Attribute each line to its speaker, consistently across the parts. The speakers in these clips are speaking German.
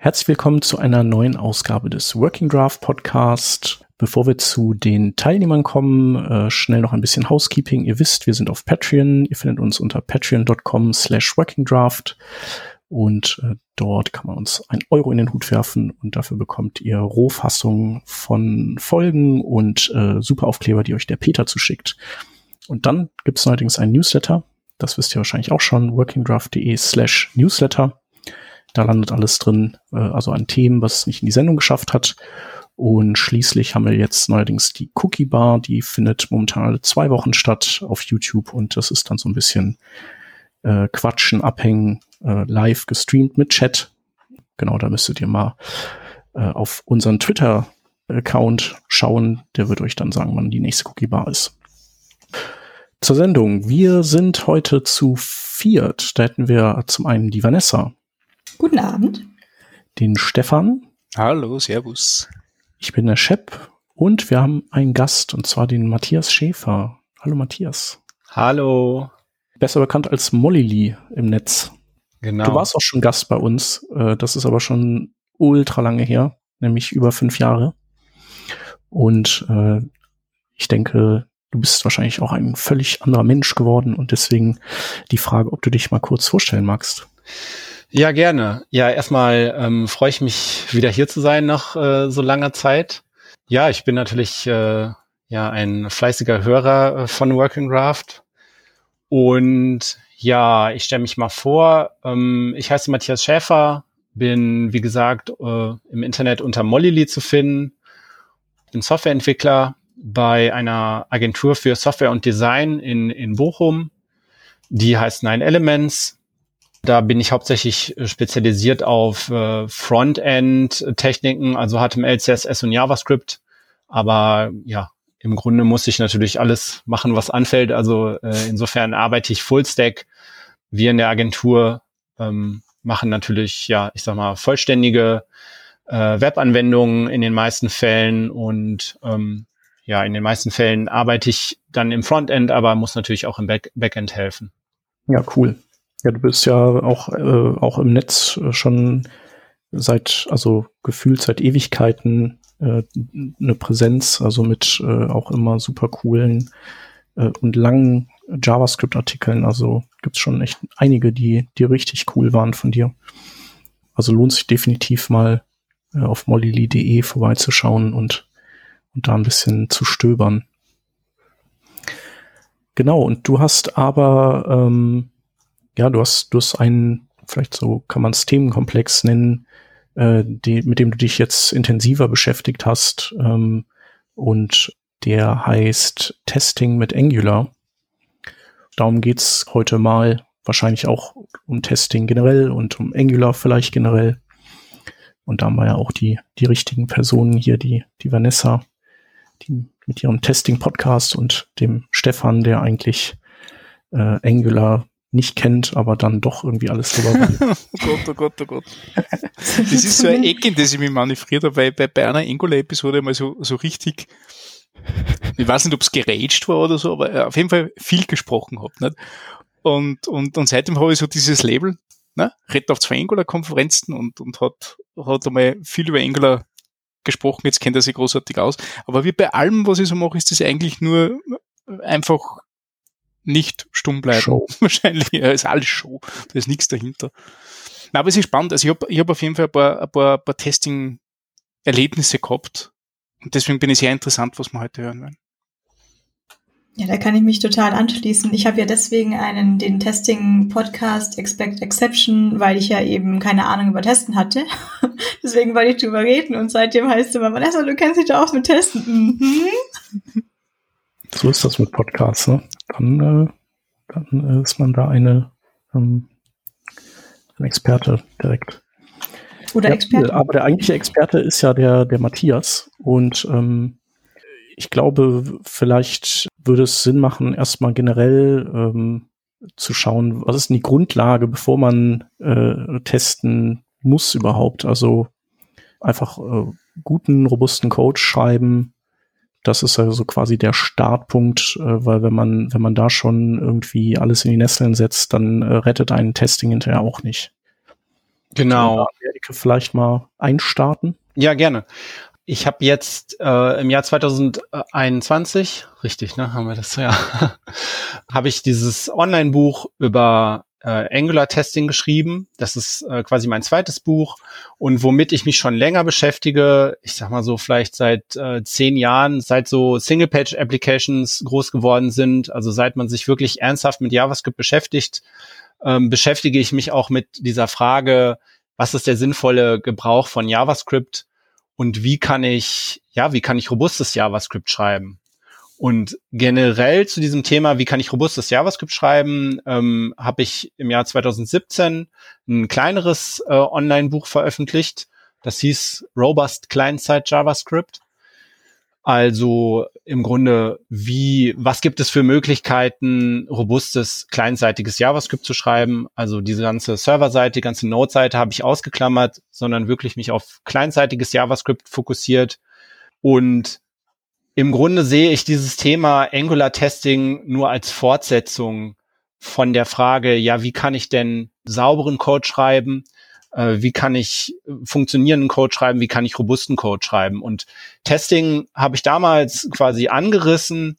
Speaker 1: Herzlich willkommen zu einer neuen Ausgabe des Working Draft Podcast. Bevor wir zu den Teilnehmern kommen, äh, schnell noch ein bisschen Housekeeping. Ihr wisst, wir sind auf Patreon. Ihr findet uns unter patreon.com slash workingdraft. Und äh, dort kann man uns ein Euro in den Hut werfen und dafür bekommt ihr Rohfassungen von Folgen und äh, super Aufkleber, die euch der Peter zuschickt. Und dann gibt es neuerdings ein Newsletter. Das wisst ihr wahrscheinlich auch schon. workingdraft.de slash Newsletter. Da landet alles drin, äh, also an Themen, was es nicht in die Sendung geschafft hat. Und schließlich haben wir jetzt neuerdings die Cookie Bar, die findet momentan alle zwei Wochen statt auf YouTube und das ist dann so ein bisschen äh, Quatschen, Abhängen, äh, live gestreamt mit Chat. Genau, da müsstet ihr mal äh, auf unseren Twitter-Account schauen. Der wird euch dann sagen, wann die nächste Cookie Bar ist. Zur Sendung. Wir sind heute zu viert. Da hätten wir zum einen die Vanessa.
Speaker 2: Guten Abend.
Speaker 1: Den Stefan.
Speaker 3: Hallo, Servus.
Speaker 1: Ich bin der Shep und wir haben einen Gast und zwar den Matthias Schäfer. Hallo Matthias.
Speaker 3: Hallo.
Speaker 1: Besser bekannt als Molly Lee im Netz.
Speaker 3: Genau.
Speaker 1: Du warst auch schon Gast bei uns. Äh, das ist aber schon ultra lange her, nämlich über fünf Jahre. Und äh, ich denke, du bist wahrscheinlich auch ein völlig anderer Mensch geworden und deswegen die Frage, ob du dich mal kurz vorstellen magst.
Speaker 3: Ja, gerne. Ja, erstmal ähm, freue ich mich, wieder hier zu sein nach äh, so langer Zeit. Ja, ich bin natürlich äh, ja ein fleißiger Hörer äh, von Working Draft. Und ja, ich stelle mich mal vor. Ähm, ich heiße Matthias Schäfer, bin, wie gesagt, äh, im Internet unter Mollily zu finden, bin Softwareentwickler bei einer Agentur für Software und Design in, in Bochum. Die heißt Nine Elements da bin ich hauptsächlich äh, spezialisiert auf äh, Frontend-Techniken, also HTML, CSS und JavaScript. Aber ja, im Grunde muss ich natürlich alles machen, was anfällt. Also äh, insofern arbeite ich Fullstack. Wir in der Agentur ähm, machen natürlich, ja, ich sag mal, vollständige äh, Webanwendungen in den meisten Fällen und ähm, ja, in den meisten Fällen arbeite ich dann im Frontend, aber muss natürlich auch im Back Backend helfen.
Speaker 1: Ja, cool. Ja, du bist ja auch, äh, auch im Netz äh, schon seit, also gefühlt seit Ewigkeiten äh, eine Präsenz, also mit äh, auch immer super coolen äh, und langen JavaScript-Artikeln. Also gibt's schon echt einige, die, die richtig cool waren von dir. Also lohnt sich definitiv mal äh, auf mollylee.de vorbeizuschauen und, und da ein bisschen zu stöbern. Genau, und du hast aber ähm, ja, du hast, du hast einen, vielleicht so kann man es Themenkomplex nennen, äh, die, mit dem du dich jetzt intensiver beschäftigt hast. Ähm, und der heißt Testing mit Angular. Darum geht's heute mal wahrscheinlich auch um Testing generell und um Angular vielleicht generell. Und da haben wir ja auch die, die richtigen Personen hier, die, die Vanessa, die mit ihrem Testing-Podcast und dem Stefan, der eigentlich äh, Angular nicht kennt, aber dann doch irgendwie alles drüber
Speaker 3: weiß. oh Gott, oh Gott, oh Gott. Das ist so ein Eck, in das ich mich manövriert habe, weil bei, bei einer Angular-Episode mal so, so richtig, ich weiß nicht, ob es geraged war oder so, aber auf jeden Fall viel gesprochen habe. Nicht? Und, und, und seitdem habe ich so dieses Label, ne? redet auf zwei Angular-Konferenzen und, und hat, hat einmal viel über Angular gesprochen, jetzt kennt er sich großartig aus. Aber wie bei allem, was ich so mache, ist das eigentlich nur einfach nicht stumm bleiben. Show. Wahrscheinlich ja, ist alles Show. Da ist nichts dahinter. Na, aber es ist spannend. Also ich habe ich hab auf jeden Fall ein paar, ein paar, ein paar Testing-Erlebnisse gehabt. Und deswegen bin ich sehr interessant, was wir heute hören werden.
Speaker 2: Ja, da kann ich mich total anschließen. Ich habe ja deswegen einen, den Testing-Podcast Expect Exception, weil ich ja eben keine Ahnung über Testen hatte. deswegen wollte ich drüber reden und seitdem heißt es immer, Vanessa, du kennst dich da aus mit Testen. Mhm.
Speaker 1: So ist das mit Podcasts, ne? Dann, äh, dann äh, ist man da eine, ähm, ein Experte direkt.
Speaker 2: Oder ja, Experte.
Speaker 1: Aber der eigentliche Experte ist ja der, der Matthias. Und ähm, ich glaube, vielleicht würde es Sinn machen, erstmal generell ähm, zu schauen, was ist denn die Grundlage, bevor man äh, testen muss überhaupt. Also einfach äh, guten, robusten Code schreiben. Das ist also quasi der Startpunkt, äh, weil wenn man, wenn man da schon irgendwie alles in die Nesseln setzt, dann äh, rettet einen Testing hinterher auch nicht.
Speaker 3: Genau.
Speaker 1: Vielleicht mal einstarten?
Speaker 3: Ja, gerne. Ich habe jetzt äh, im Jahr 2021, richtig, ne, haben wir das ja, habe ich dieses Online-Buch über äh, Angular-Testing geschrieben. Das ist äh, quasi mein zweites Buch und womit ich mich schon länger beschäftige, ich sag mal so vielleicht seit äh, zehn Jahren, seit so Single-Page-Applications groß geworden sind, also seit man sich wirklich ernsthaft mit JavaScript beschäftigt, ähm, beschäftige ich mich auch mit dieser Frage, was ist der sinnvolle Gebrauch von JavaScript und wie kann ich, ja, wie kann ich robustes JavaScript schreiben? Und generell zu diesem Thema, wie kann ich robustes JavaScript schreiben, ähm, habe ich im Jahr 2017 ein kleineres äh, Online-Buch veröffentlicht. Das hieß Robust Client-Side JavaScript. Also im Grunde, wie, was gibt es für Möglichkeiten, robustes, kleinseitiges JavaScript zu schreiben? Also diese ganze Serverseite, die ganze Node-Seite habe ich ausgeklammert, sondern wirklich mich auf kleinseitiges JavaScript fokussiert. Und im Grunde sehe ich dieses Thema Angular-Testing nur als Fortsetzung von der Frage, ja, wie kann ich denn sauberen Code schreiben? äh, wie kann ich funktionierenden Code schreiben, wie kann ich robusten Code schreiben. Und Testing habe ich damals quasi angerissen.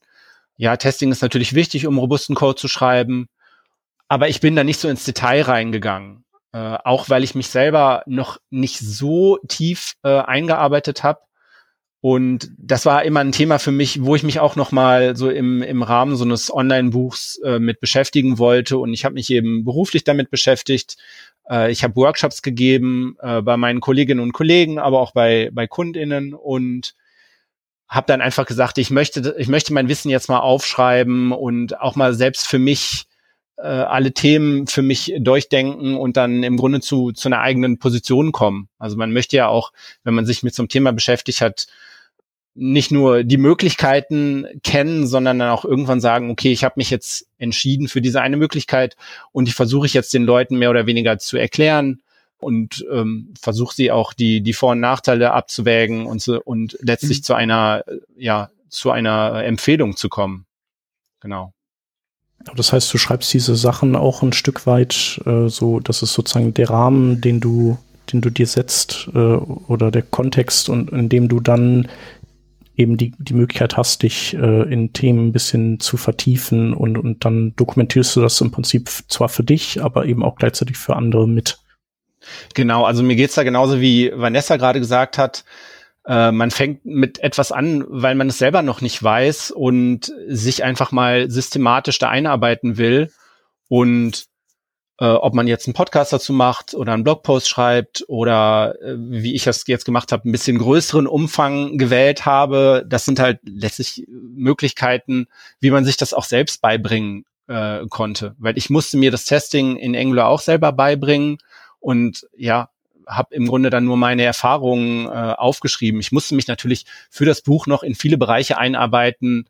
Speaker 3: Ja, Testing ist natürlich wichtig, um robusten Code zu schreiben, aber ich bin da nicht so ins Detail reingegangen. Äh, auch weil ich mich selber noch nicht so tief äh, eingearbeitet habe. Und das war immer ein Thema für mich, wo ich mich auch noch mal so im, im Rahmen so eines Online-Buchs äh, mit beschäftigen wollte. Und ich habe mich eben beruflich damit beschäftigt, äh, ich habe Workshops gegeben äh, bei meinen Kolleginnen und Kollegen, aber auch bei, bei KundInnen und habe dann einfach gesagt, ich möchte, ich möchte mein Wissen jetzt mal aufschreiben und auch mal selbst für mich äh, alle Themen für mich durchdenken und dann im Grunde zu, zu einer eigenen Position kommen. Also man möchte ja auch, wenn man sich mit so einem Thema beschäftigt hat, nicht nur die Möglichkeiten kennen, sondern dann auch irgendwann sagen, okay, ich habe mich jetzt entschieden für diese eine Möglichkeit und die versuche ich jetzt den Leuten mehr oder weniger zu erklären und ähm, versuche sie auch die die Vor- und Nachteile abzuwägen und so, und letztlich mhm. zu einer ja zu einer Empfehlung zu kommen. Genau.
Speaker 1: Das heißt, du schreibst diese Sachen auch ein Stück weit äh, so, das ist sozusagen der Rahmen, den du den du dir setzt äh, oder der Kontext und in dem du dann eben die, die Möglichkeit hast, dich äh, in Themen ein bisschen zu vertiefen und, und dann dokumentierst du das im Prinzip zwar für dich, aber eben auch gleichzeitig für andere mit.
Speaker 3: Genau, also mir geht's da genauso wie Vanessa gerade gesagt hat. Äh, man fängt mit etwas an, weil man es selber noch nicht weiß und sich einfach mal systematisch da einarbeiten will. Und äh, ob man jetzt einen Podcast dazu macht oder einen Blogpost schreibt oder äh, wie ich das jetzt gemacht habe, ein bisschen größeren Umfang gewählt habe. Das sind halt letztlich Möglichkeiten, wie man sich das auch selbst beibringen äh, konnte. Weil ich musste mir das Testing in Angular auch selber beibringen und ja, habe im Grunde dann nur meine Erfahrungen äh, aufgeschrieben. Ich musste mich natürlich für das Buch noch in viele Bereiche einarbeiten,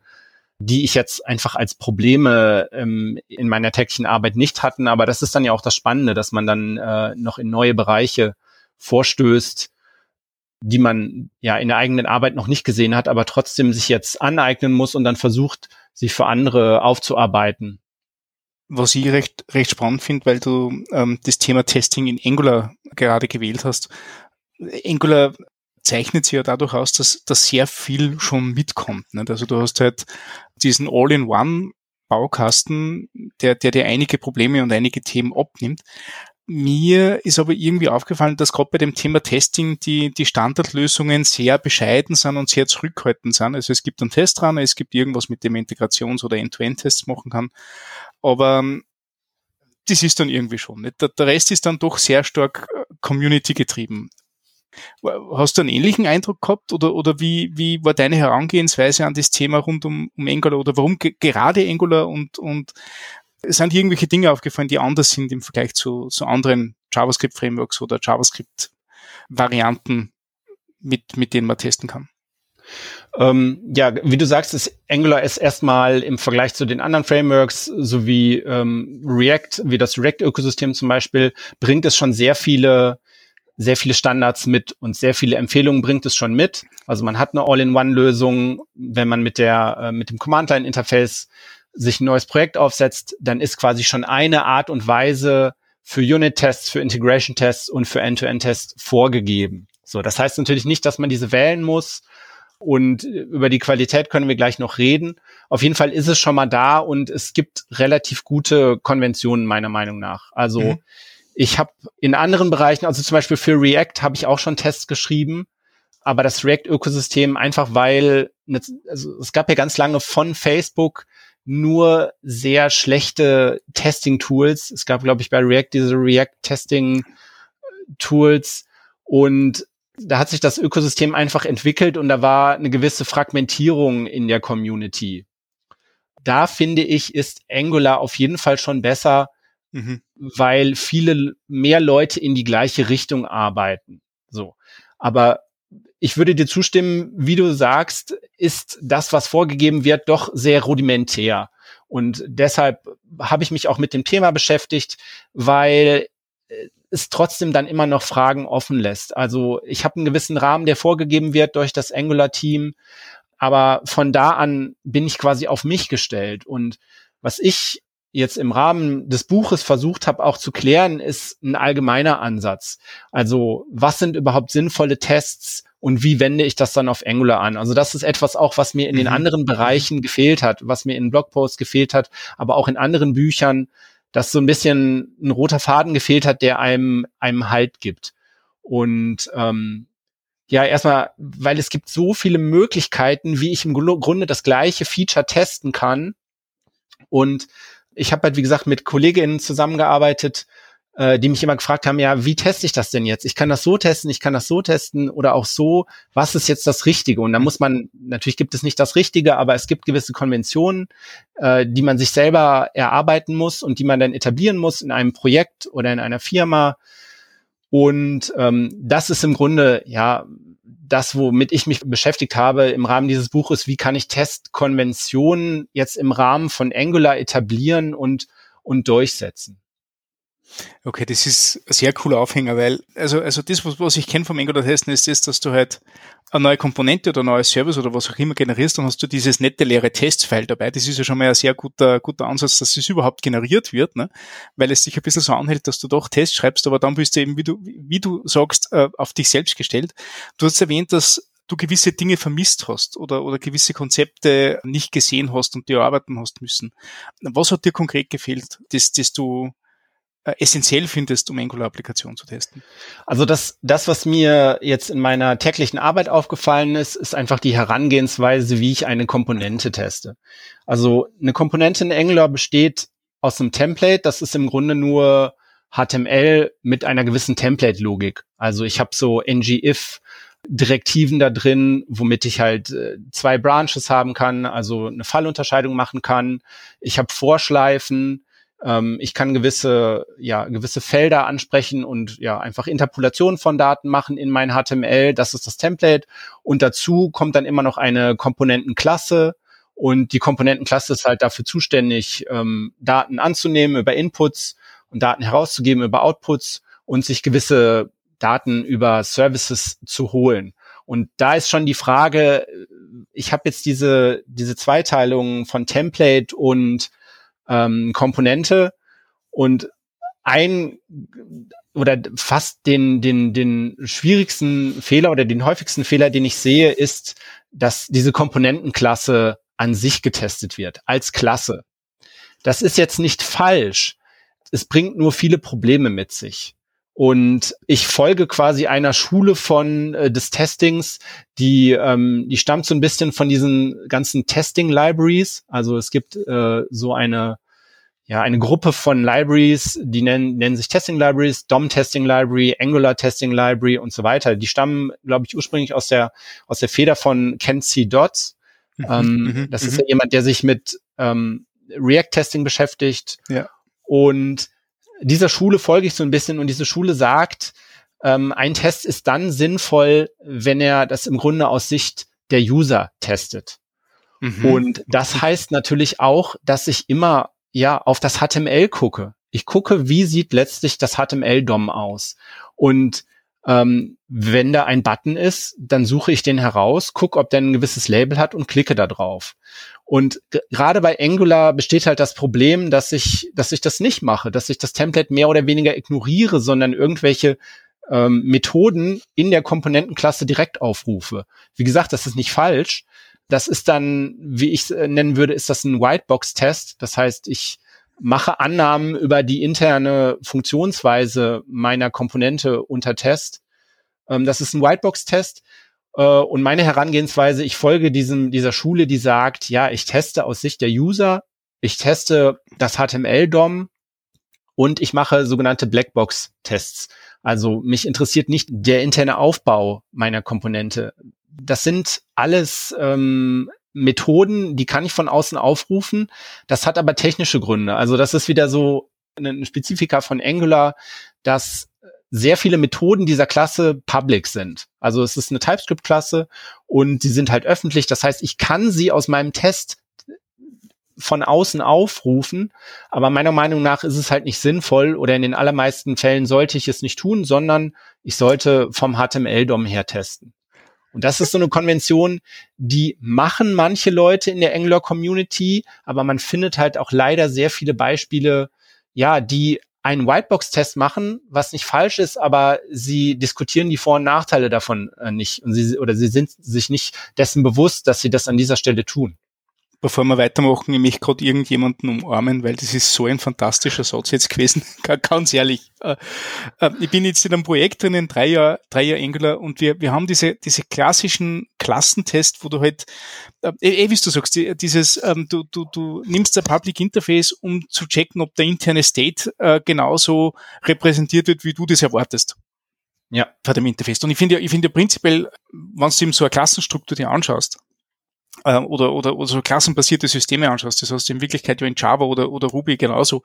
Speaker 3: die ich jetzt einfach als Probleme ähm, in meiner täglichen Arbeit nicht hatten. Aber das ist dann ja auch das Spannende, dass man dann äh, noch in neue Bereiche vorstößt, die man ja in der eigenen Arbeit noch nicht gesehen hat, aber trotzdem sich jetzt aneignen muss und dann versucht, sich für andere aufzuarbeiten.
Speaker 4: Was ich recht, recht spannend finde, weil du ähm, das Thema Testing in Angular gerade gewählt hast. Angular zeichnet sich ja dadurch aus, dass, dass sehr viel schon mitkommt. Nicht? Also du hast halt diesen All-in-One Baukasten, der, der dir einige Probleme und einige Themen abnimmt. Mir ist aber irgendwie aufgefallen, dass gerade bei dem Thema Testing die, die Standardlösungen sehr bescheiden sind und sehr zurückhaltend sind. Also es gibt einen Testrunner, es gibt irgendwas, mit dem Integrations- oder End-to-End-Tests machen kann. Aber ähm, das ist dann irgendwie schon. Nicht? Der, der Rest ist dann doch sehr stark äh, Community getrieben. Hast du einen ähnlichen Eindruck gehabt oder, oder wie, wie war deine Herangehensweise an das Thema rund um, um Angular oder warum gerade Angular und, und sind irgendwelche Dinge aufgefallen, die anders sind im Vergleich zu, zu anderen JavaScript-Frameworks oder JavaScript Varianten, mit, mit denen man testen kann.
Speaker 3: Ähm, ja, wie du sagst, ist Angular ist erstmal im Vergleich zu den anderen Frameworks sowie ähm, React, wie das React-Ökosystem zum Beispiel, bringt es schon sehr viele, sehr viele Standards mit und sehr viele Empfehlungen bringt es schon mit. Also man hat eine All-in-One-Lösung, wenn man mit der äh, mit dem Command-Line-Interface sich ein neues Projekt aufsetzt, dann ist quasi schon eine Art und Weise für Unit-Tests, für Integration-Tests und für End-to-End-Tests vorgegeben. So, das heißt natürlich nicht, dass man diese wählen muss und über die Qualität können wir gleich noch reden. Auf jeden Fall ist es schon mal da und es gibt relativ gute Konventionen meiner Meinung nach. Also mhm. Ich habe in anderen Bereichen, also zum Beispiel für React habe ich auch schon Tests geschrieben, aber das React-Ökosystem einfach, weil also es gab ja ganz lange von Facebook nur sehr schlechte Testing-Tools. Es gab, glaube ich, bei React diese React-Testing-Tools und da hat sich das Ökosystem einfach entwickelt und da war eine gewisse Fragmentierung in der Community. Da finde ich, ist Angular auf jeden Fall schon besser, mhm. weil viele mehr Leute in die gleiche Richtung arbeiten. So. Aber ich würde dir zustimmen, wie du sagst, ist das, was vorgegeben wird, doch sehr rudimentär. Und deshalb habe ich mich auch mit dem Thema beschäftigt, weil äh, es trotzdem dann immer noch Fragen offen lässt. Also ich habe einen gewissen Rahmen, der vorgegeben wird durch das Angular-Team, aber von da an bin ich quasi auf mich gestellt. Und was ich jetzt im Rahmen des Buches versucht habe auch zu klären, ist ein allgemeiner Ansatz. Also was sind überhaupt sinnvolle Tests und wie wende ich das dann auf Angular an? Also das ist etwas auch, was mir in den mhm. anderen Bereichen gefehlt hat, was mir in Blogposts gefehlt hat, aber auch in anderen Büchern, dass so ein bisschen ein roter Faden gefehlt hat, der einem einem Halt gibt. Und ähm, ja, erstmal, weil es gibt so viele Möglichkeiten, wie ich im Grunde das gleiche Feature testen kann. Und ich habe halt, wie gesagt, mit Kolleginnen zusammengearbeitet, äh, die mich immer gefragt haben, ja, wie teste ich das denn jetzt? Ich kann das so testen, ich kann das so testen oder auch so. Was ist jetzt das Richtige? Und da muss man, natürlich gibt es nicht das Richtige, aber es gibt gewisse Konventionen, äh, die man sich selber erarbeiten muss und die man dann etablieren muss in einem Projekt oder in einer Firma. Und ähm, das ist im Grunde, ja, das, womit ich mich beschäftigt habe im Rahmen dieses Buches, wie kann ich Testkonventionen jetzt im Rahmen von Angular etablieren und, und durchsetzen.
Speaker 4: Okay, das ist ein sehr cooler Aufhänger, weil, also, also das, was, was ich kenne vom Angular testen, ist das, dass du halt eine neue Komponente oder ein neues Service oder was auch immer generierst, dann hast du dieses nette leere Testfile dabei. Das ist ja schon mal ein sehr guter, guter Ansatz, dass es überhaupt generiert wird, ne? weil es sich ein bisschen so anhält, dass du doch Tests schreibst, aber dann bist du eben, wie du, wie du sagst, äh, auf dich selbst gestellt. Du hast erwähnt, dass du gewisse Dinge vermisst hast oder, oder gewisse Konzepte nicht gesehen hast und die erarbeiten hast müssen. Was hat dir konkret gefehlt, das, das du essentiell findest, um Angular-Applikationen zu testen?
Speaker 3: Also das, das, was mir jetzt in meiner täglichen Arbeit aufgefallen ist, ist einfach die Herangehensweise, wie ich eine Komponente teste. Also eine Komponente in Angular besteht aus einem Template, das ist im Grunde nur HTML mit einer gewissen Template-Logik. Also ich habe so ngIf Direktiven da drin, womit ich halt äh, zwei Branches haben kann, also eine Fallunterscheidung machen kann. Ich habe Vorschleifen, ähm, ich kann gewisse, ja, gewisse Felder ansprechen und ja, einfach Interpolation von Daten machen in mein HTML. Das ist das Template. Und dazu kommt dann immer noch eine Komponentenklasse. Und die Komponentenklasse ist halt dafür zuständig, ähm, Daten anzunehmen über Inputs und Daten herauszugeben über Outputs und sich gewisse Daten über Services zu holen. Und da ist schon die Frage, ich habe jetzt diese, diese Zweiteilung von Template und ähm, Komponente und ein oder fast den, den, den schwierigsten Fehler oder den häufigsten Fehler, den ich sehe, ist, dass diese Komponentenklasse an sich getestet wird, als Klasse. Das ist jetzt nicht falsch. Es bringt nur viele Probleme mit sich. Und ich folge quasi einer Schule von äh, des Testings, die ähm, die stammt so ein bisschen von diesen ganzen Testing Libraries. Also es gibt äh, so eine ja eine Gruppe von Libraries, die nennen, nennen sich Testing Libraries, DOM Testing Library, Angular Testing Library und so weiter. Die stammen, glaube ich, ursprünglich aus der aus der Feder von Ken C. Dodds. Mhm, ähm, mhm, das ist mhm. ja jemand, der sich mit ähm, React Testing beschäftigt. Ja. Und dieser Schule folge ich so ein bisschen und diese Schule sagt, ähm, ein Test ist dann sinnvoll, wenn er das im Grunde aus Sicht der User testet. Mhm. Und das heißt natürlich auch, dass ich immer ja auf das HTML gucke. Ich gucke, wie sieht letztlich das HTML-DOM aus. Und ähm, wenn da ein Button ist, dann suche ich den heraus, gucke, ob der ein gewisses Label hat und klicke da drauf. Und gerade bei Angular besteht halt das Problem, dass ich, dass ich das nicht mache, dass ich das Template mehr oder weniger ignoriere, sondern irgendwelche ähm, Methoden in der Komponentenklasse direkt aufrufe. Wie gesagt, das ist nicht falsch. Das ist dann, wie ich es äh, nennen würde, ist das ein Whitebox-Test. Das heißt, ich mache Annahmen über die interne Funktionsweise meiner Komponente unter Test. Ähm, das ist ein Whitebox-Test. Äh, und meine Herangehensweise, ich folge diesem, dieser Schule, die sagt, ja, ich teste aus Sicht der User, ich teste das HTML-DOM und ich mache sogenannte Blackbox-Tests. Also mich interessiert nicht der interne Aufbau meiner Komponente. Das sind alles ähm, Methoden, die kann ich von außen aufrufen. Das hat aber technische Gründe. Also das ist wieder so ein Spezifika von Angular, dass sehr viele Methoden dieser Klasse public sind. Also es ist eine TypeScript-Klasse und die sind halt öffentlich. Das heißt, ich kann sie aus meinem Test von außen aufrufen, aber meiner Meinung nach ist es halt nicht sinnvoll oder in den allermeisten Fällen sollte ich es nicht tun, sondern ich sollte vom HTML-DOM her testen. Und das ist so eine Konvention, die machen manche Leute in der Angular Community, aber man findet halt auch leider sehr viele Beispiele, ja, die einen Whitebox-Test machen, was nicht falsch ist, aber sie diskutieren die Vor- und Nachteile davon äh, nicht. Und sie oder sie sind sich nicht dessen bewusst, dass sie das an dieser Stelle tun
Speaker 4: bevor wir weitermachen, ich möchte gerade irgendjemanden umarmen, weil das ist so ein fantastischer Satz jetzt gewesen, ganz ehrlich. Äh, äh, ich bin jetzt in einem Projekt drinnen, drei Jahre, drei Jahre Angular, und wir, wir haben diese, diese klassischen Klassentests, wo du halt, äh, eh, wie du sagst, dieses, ähm, du, du, du nimmst ein Public Interface, um zu checken, ob der interne State genauso repräsentiert wird, wie du das erwartest. Ja. Vor dem Interface. Und ich finde ja, ich finde ja prinzipiell, wenn du eben so eine Klassenstruktur dir anschaust, äh, oder, oder, oder so klassenbasierte Systeme anschaust, das heißt in Wirklichkeit ja in Java oder, oder Ruby genauso,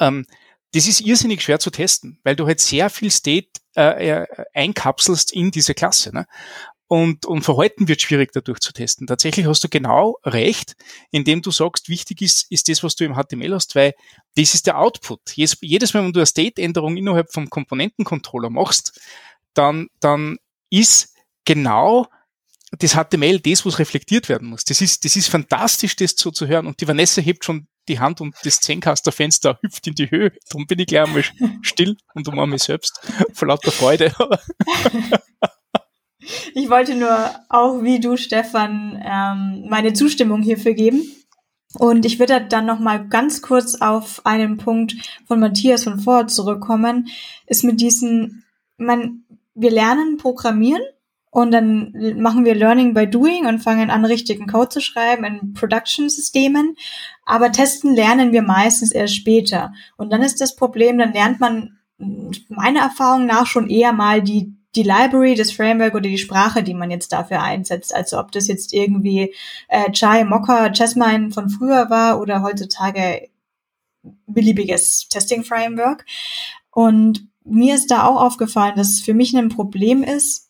Speaker 4: ähm, das ist irrsinnig schwer zu testen, weil du halt sehr viel State äh, äh, einkapselst in diese Klasse. Ne? Und, und Verhalten wird schwierig dadurch zu testen. Tatsächlich hast du genau recht, indem du sagst, wichtig ist, ist das, was du im HTML hast, weil das ist der Output. Jedes, jedes Mal, wenn du eine State-Änderung innerhalb vom Komponentencontroller machst, dann, dann ist genau das HTML das, was reflektiert werden muss. Das ist, das ist fantastisch, das so zu hören. Und die Vanessa hebt schon die Hand und das Zencaster-Fenster hüpft in die Höhe. Darum bin ich gleich einmal still und umarme mich selbst vor lauter Freude.
Speaker 2: ich wollte nur auch wie du, Stefan, ähm, meine Zustimmung hierfür geben. Und ich würde dann noch mal ganz kurz auf einen Punkt von Matthias von vorher zurückkommen. Ist mit diesen, man, wir lernen Programmieren und dann machen wir Learning by Doing und fangen an, richtigen Code zu schreiben in Production-Systemen. Aber testen lernen wir meistens erst später. Und dann ist das Problem, dann lernt man meiner Erfahrung nach schon eher mal die, die Library, das Framework oder die Sprache, die man jetzt dafür einsetzt. Also ob das jetzt irgendwie äh, Chai, Mocha, Chessmine von früher war oder heutzutage beliebiges Testing-Framework. Und mir ist da auch aufgefallen, dass es für mich ein Problem ist,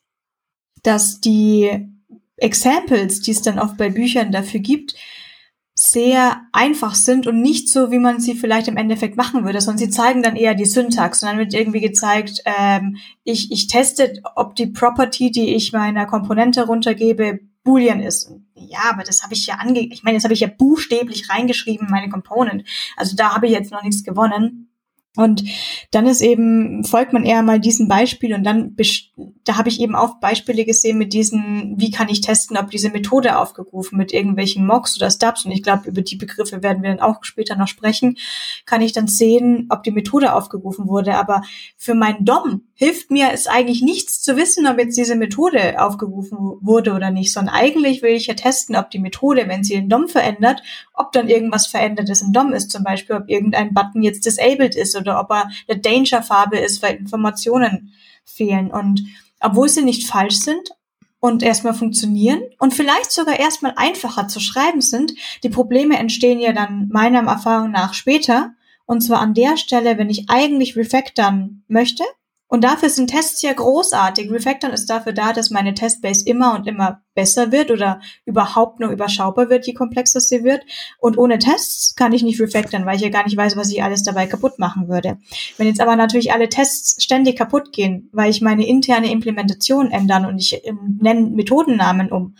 Speaker 2: dass die Examples, die es dann oft bei Büchern dafür gibt, sehr einfach sind und nicht so, wie man sie vielleicht im Endeffekt machen würde, sondern sie zeigen dann eher die Syntax und dann wird irgendwie gezeigt, ähm, ich, ich teste, ob die Property, die ich meiner Komponente runtergebe, Boolean ist. Ja, aber das habe ich ja ange, ich meine, das habe ich ja buchstäblich reingeschrieben, meine Component. Also da habe ich jetzt noch nichts gewonnen. Und dann ist eben, folgt man eher mal diesem Beispiel und dann, da habe ich eben auch Beispiele gesehen mit diesen, wie kann ich testen, ob diese Methode aufgerufen mit irgendwelchen Mocks oder Stubs. Und ich glaube, über die Begriffe werden wir dann auch später noch sprechen, kann ich dann sehen, ob die Methode aufgerufen wurde. Aber für meinen DOM hilft mir es eigentlich nichts zu wissen, ob jetzt diese Methode aufgerufen wurde oder nicht, sondern eigentlich will ich ja testen, ob die Methode, wenn sie den DOM verändert, ob dann irgendwas Verändertes im DOM ist, zum Beispiel, ob irgendein Button jetzt disabled ist oder ob er eine Danger-Farbe ist, weil Informationen fehlen. Und obwohl sie nicht falsch sind und erstmal funktionieren und vielleicht sogar erstmal einfacher zu schreiben sind, die Probleme entstehen ja dann meiner Erfahrung nach später. Und zwar an der Stelle, wenn ich eigentlich refactoren möchte Und dafür sind Tests ja großartig. Refactoren ist dafür da, dass meine Testbase immer und immer besser wird oder überhaupt nur überschaubar wird, je komplexer sie wird. Und ohne Tests kann ich nicht refactoren, weil ich ja gar nicht weiß, was ich alles dabei kaputt machen würde. Wenn jetzt aber natürlich alle Tests ständig kaputt gehen, weil ich meine interne Implementation ändern und ich ähm, nenne Methodennamen um,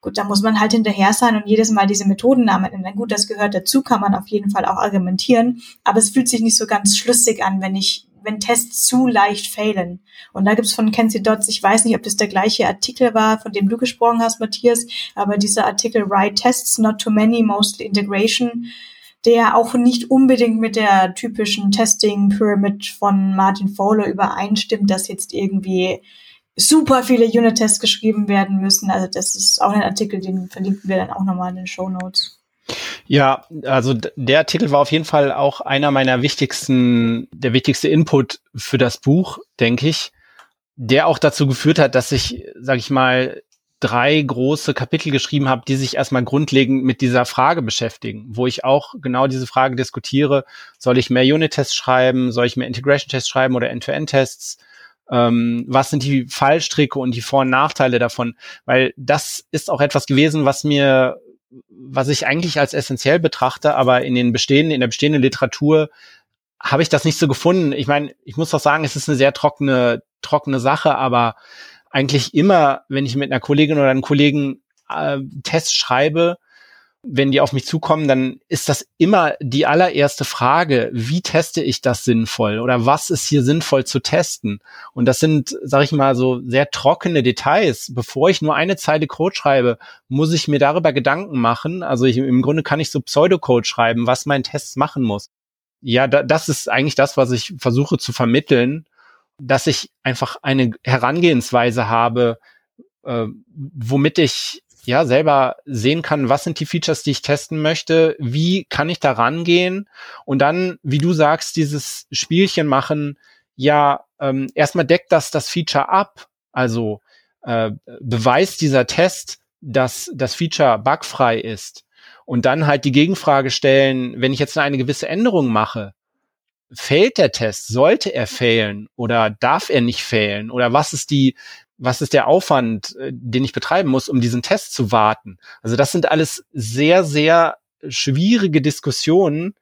Speaker 2: gut, da muss man halt hinterher sein und jedes Mal diese Methodennamen ändern. Gut, das gehört dazu, kann man auf jeden Fall auch argumentieren, aber es fühlt sich nicht so ganz schlüssig an, wenn ich wenn Tests zu leicht failen. Und da gibt's von Kenzie Dodds, ich weiß nicht, ob das der gleiche Artikel war, von dem du gesprochen hast, Matthias, aber dieser Artikel Write Tests, Not Too Many, Mostly Integration, der auch nicht unbedingt mit der typischen Testing Pyramid von Martin Fowler übereinstimmt, dass jetzt irgendwie super viele Unit-Tests geschrieben werden müssen. Also das ist auch ein Artikel, den verlinken wir dann auch nochmal in den Show Notes.
Speaker 3: Ja, also der Artikel war auf jeden Fall auch einer meiner wichtigsten, der wichtigste Input für das Buch, denke ich, der auch dazu geführt hat, dass ich, sag ich mal, drei große Kapitel geschrieben habe, die sich erstmal grundlegend mit dieser Frage beschäftigen, wo ich auch genau diese Frage diskutiere, soll ich mehr Unit-Tests schreiben, soll ich mehr Integration-Tests schreiben oder End-to-End-Tests? Ähm, was sind die Fallstricke und die Vor- und Nachteile davon? Weil das ist auch etwas gewesen, was mir was ich eigentlich als essentiell betrachte, aber in den bestehenden, in der bestehenden Literatur habe ich das nicht so gefunden. Ich meine, ich muss doch sagen, es ist eine sehr trockene, trockene Sache, aber eigentlich immer, wenn ich mit einer Kollegin oder einem Kollegen äh, Tests schreibe, wenn die auf mich zukommen, dann ist das immer die allererste Frage, wie teste ich das sinnvoll oder was ist hier sinnvoll zu testen? Und das sind, sage ich mal, so sehr trockene Details. Bevor ich nur eine Zeile Code schreibe, muss ich mir darüber Gedanken machen. Also ich, im Grunde kann ich so Pseudocode schreiben, was mein Test machen muss. Ja, da, das ist eigentlich das, was ich versuche zu vermitteln, dass ich einfach eine Herangehensweise habe, äh, womit ich ja selber sehen kann, was sind die Features, die ich testen möchte, wie kann ich da rangehen und dann, wie du sagst, dieses Spielchen machen, ja, ähm, erstmal deckt das das Feature ab, also äh, beweist dieser Test, dass das Feature bugfrei ist und dann halt die Gegenfrage stellen, wenn ich jetzt eine gewisse Änderung mache, fehlt der Test? Sollte er fehlen oder darf er nicht fehlen? Oder was ist die, was ist der Aufwand, äh, den ich betreiben muss, um diesen Test zu warten? Also das sind alles sehr, sehr schwierige Diskussionen,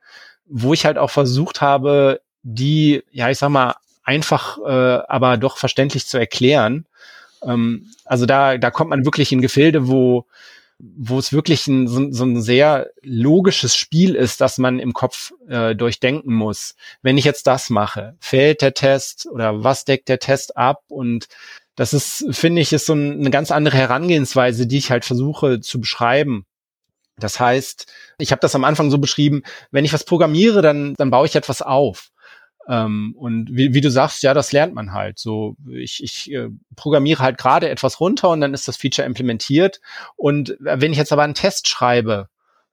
Speaker 3: wo ich halt auch versucht habe, die, ja, ich sag mal, einfach, äh, aber doch verständlich zu erklären. Ähm, also da, da kommt man wirklich in Gefilde, wo, wo es wirklich ein, so, so ein sehr logisches Spiel ist, dass man im Kopf äh, durchdenken muss. Wenn ich jetzt das mache, fällt der Test oder was deckt der Test ab? Und das ist, finde ich, ist so ein, eine ganz andere Herangehensweise, die ich halt versuche zu beschreiben. Das heißt, ich habe das am Anfang so beschrieben, wenn ich was programmiere, dann, dann baue ich etwas auf. Ähm, und wie, wie du sagst, ja, das lernt man halt. So, ich, ich äh, programmiere halt gerade etwas runter und dann ist das Feature implementiert. Und wenn ich jetzt aber einen Test schreibe,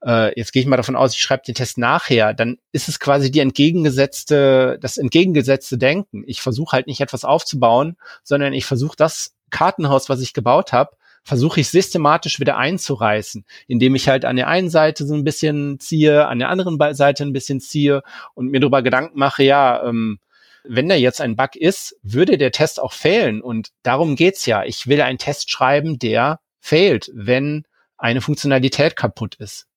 Speaker 3: äh, jetzt gehe ich mal davon aus, ich schreibe den Test nachher, dann ist es quasi die entgegengesetzte, das entgegengesetzte Denken. Ich versuche halt nicht etwas aufzubauen, sondern ich versuche das Kartenhaus, was ich gebaut habe, versuche ich systematisch wieder einzureißen, indem ich halt an der einen Seite so ein bisschen ziehe, an der anderen Seite ein bisschen ziehe und mir darüber Gedanken mache, ja, ähm, wenn da jetzt ein Bug ist, würde der Test auch fehlen. Und darum geht's ja. Ich will einen Test schreiben, der fehlt, wenn eine Funktionalität kaputt ist.